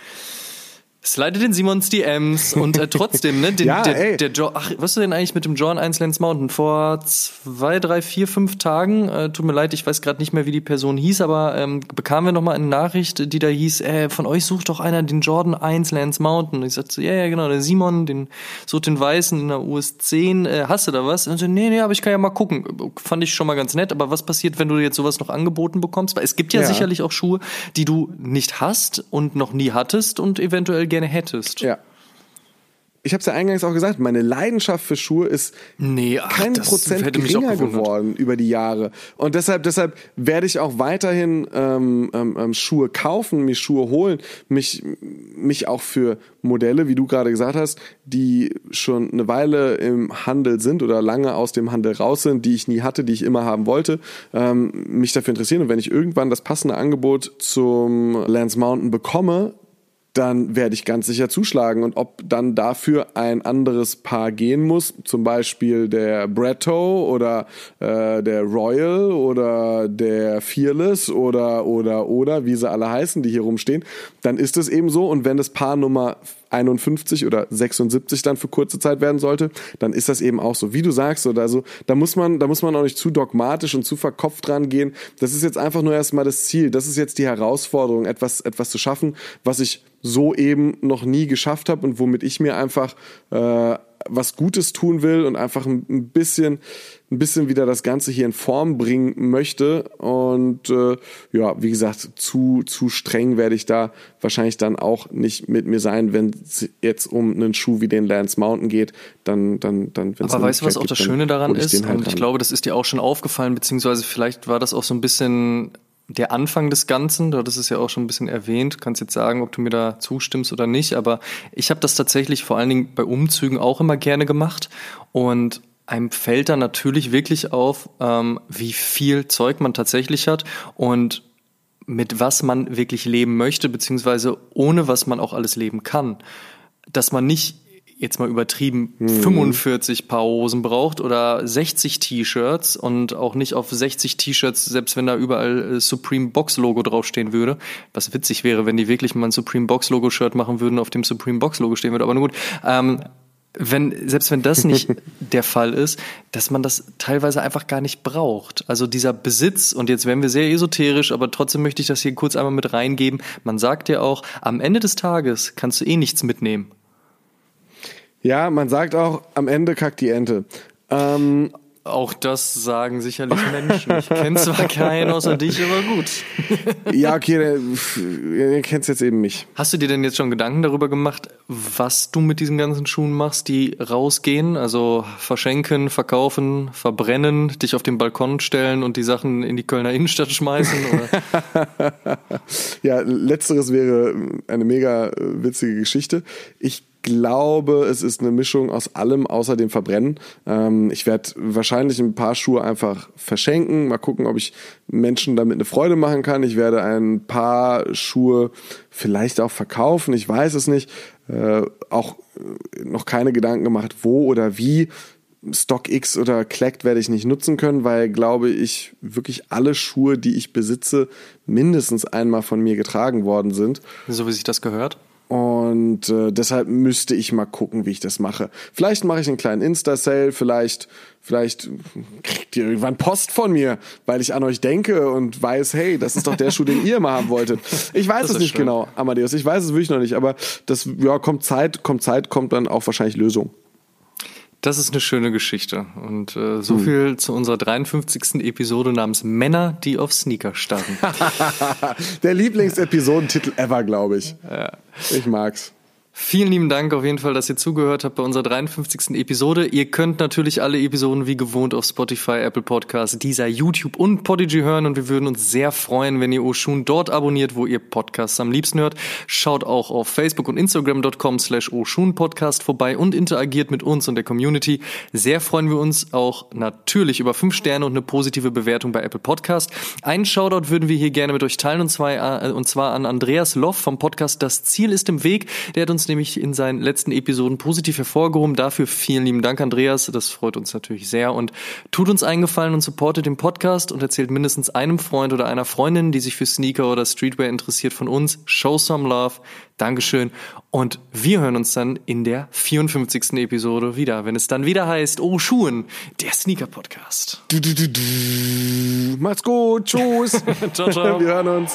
Slide den Simons DMs und äh, trotzdem, ne? Den, (laughs) ja, der, ey. der jo Ach, was ist denn eigentlich mit dem John 1 Lens Mountain? Vor zwei, drei, vier, fünf Tagen, äh, tut mir leid, ich weiß gerade nicht mehr, wie die Person hieß, aber ähm, bekamen wir nochmal eine Nachricht, die da hieß, äh, von euch sucht doch einer den Jordan 1 Lens Mountain. Und ich sagte so, ja, ja, genau, der Simon, den sucht den Weißen in der US 10, äh, hast du da was? Und so, nee, nee, aber ich kann ja mal gucken. Fand ich schon mal ganz nett, aber was passiert, wenn du jetzt sowas noch angeboten bekommst? Weil es gibt ja, ja. sicherlich auch Schuhe, die du nicht hast und noch nie hattest und eventuell gerne hättest. Ja. Ich habe es ja eingangs auch gesagt, meine Leidenschaft für Schuhe ist Nee, ach, kein Prozent geringer geworden über die Jahre. Und deshalb, deshalb werde ich auch weiterhin ähm, ähm, ähm, Schuhe kaufen, mir Schuhe holen, mich, mich auch für Modelle, wie du gerade gesagt hast, die schon eine Weile im Handel sind oder lange aus dem Handel raus sind, die ich nie hatte, die ich immer haben wollte, ähm, mich dafür interessieren. Und wenn ich irgendwann das passende Angebot zum Lance Mountain bekomme, dann werde ich ganz sicher zuschlagen. Und ob dann dafür ein anderes Paar gehen muss, zum Beispiel der Bretto oder äh, der Royal oder der Fearless oder oder oder wie sie alle heißen, die hier rumstehen, dann ist es eben so. Und wenn das Paar Nummer 51 oder 76 dann für kurze Zeit werden sollte, dann ist das eben auch so. Wie du sagst, oder also, da muss man, da muss man auch nicht zu dogmatisch und zu verkopft dran gehen. Das ist jetzt einfach nur erstmal das Ziel. Das ist jetzt die Herausforderung, etwas, etwas zu schaffen, was ich so eben noch nie geschafft habe und womit ich mir einfach äh, was Gutes tun will und einfach ein bisschen, ein bisschen wieder das Ganze hier in Form bringen möchte. Und äh, ja, wie gesagt, zu, zu streng werde ich da wahrscheinlich dann auch nicht mit mir sein, wenn es jetzt um einen Schuh wie den Lance Mountain geht. Dann, dann, dann, Aber weißt du, was auch das gibt, Schöne daran ich ist? den halt und ich glaube, das ist dir auch schon aufgefallen, beziehungsweise vielleicht war das auch so ein bisschen der Anfang des Ganzen. Du hattest es ja auch schon ein bisschen erwähnt. Kannst jetzt sagen, ob du mir da zustimmst oder nicht. Aber ich habe das tatsächlich vor allen Dingen bei Umzügen auch immer gerne gemacht. Und einem fällt dann natürlich wirklich auf, ähm, wie viel Zeug man tatsächlich hat und mit was man wirklich leben möchte, beziehungsweise ohne was man auch alles leben kann. Dass man nicht jetzt mal übertrieben 45 Paar Hosen braucht oder 60 T-Shirts und auch nicht auf 60 T-Shirts, selbst wenn da überall äh, Supreme Box Logo draufstehen würde. Was witzig wäre, wenn die wirklich mal ein Supreme Box Logo Shirt machen würden, auf dem Supreme Box Logo stehen würde. Aber nun gut, ähm, wenn, selbst wenn das nicht (laughs) der Fall ist, dass man das teilweise einfach gar nicht braucht. Also dieser Besitz, und jetzt werden wir sehr esoterisch, aber trotzdem möchte ich das hier kurz einmal mit reingeben. Man sagt ja auch, am Ende des Tages kannst du eh nichts mitnehmen. Ja, man sagt auch, am Ende kackt die Ente. Ähm, Auch das sagen sicherlich Menschen. Ich kenne zwar (laughs) keinen außer dich, aber gut. (laughs) ja, okay, der, ihr kennt jetzt eben mich. Hast du dir denn jetzt schon Gedanken darüber gemacht, was du mit diesen ganzen Schuhen machst, die rausgehen? Also verschenken, verkaufen, verbrennen, dich auf den Balkon stellen und die Sachen in die Kölner Innenstadt schmeißen? Oder? (laughs) Ja, letzteres wäre eine mega äh, witzige Geschichte. Ich glaube, es ist eine Mischung aus allem außer dem Verbrennen. Ähm, ich werde wahrscheinlich ein paar Schuhe einfach verschenken. Mal gucken, ob ich Menschen damit eine Freude machen kann. Ich werde ein paar Schuhe vielleicht auch verkaufen. Ich weiß es nicht. Äh, auch äh, noch keine Gedanken gemacht, wo oder wie. StockX oder Clacked werde ich nicht nutzen können, weil, glaube ich, wirklich alle Schuhe, die ich besitze, mindestens einmal von mir getragen worden sind. so wie sich das gehört? Und äh, deshalb müsste ich mal gucken, wie ich das mache. Vielleicht mache ich einen kleinen Insta-Sale, vielleicht, vielleicht kriegt ihr irgendwann Post von mir, weil ich an euch denke und weiß, hey, das ist doch der Schuh, den ihr immer haben wolltet. Ich weiß Das es nicht schön. genau, Amadeus. Ich weiß es wirklich noch nicht, aber das, ja, kommt Zeit, kommt Zeit, kommt dann auch wahrscheinlich Lösung. Das ist eine schöne Geschichte. Und äh, so viel zu unserer 53. Episode namens Männer, die auf Sneaker starren. (laughs) Der Lieblingsepisodentitel ever, glaube ich. Ich mag's. Vielen lieben Dank auf jeden Fall, dass ihr zugehört habt bei unserer 53. Episode. Ihr könnt natürlich alle Episoden wie gewohnt auf Spotify, Apple Podcasts, dieser YouTube und Podigy hören und wir würden uns sehr freuen, wenn ihr Oshun dort abonniert, wo ihr Podcasts am liebsten hört. Schaut auch auf Facebook und Instagram.com slash Oshun Podcast vorbei und interagiert mit uns und der Community. Sehr freuen wir uns auch natürlich über fünf Sterne und eine positive Bewertung bei Apple Podcast. Einen Shoutout würden wir hier gerne mit euch teilen und zwar, äh, und zwar an Andreas Loff vom Podcast Das Ziel ist im Weg. Der hat uns nämlich in seinen letzten Episoden positiv hervorgehoben. Dafür vielen lieben Dank, Andreas. Das freut uns natürlich sehr und tut uns eingefallen und supportet den Podcast und erzählt mindestens einem Freund oder einer Freundin, die sich für Sneaker oder Streetwear interessiert von uns. Show some love. Dankeschön. Und wir hören uns dann in der 54. Episode wieder, wenn es dann wieder heißt, oh Schuhen, der Sneaker Podcast. Du, du, du, du. Macht's gut. Tschüss. (laughs) Ciao, ciao. Wir hören uns.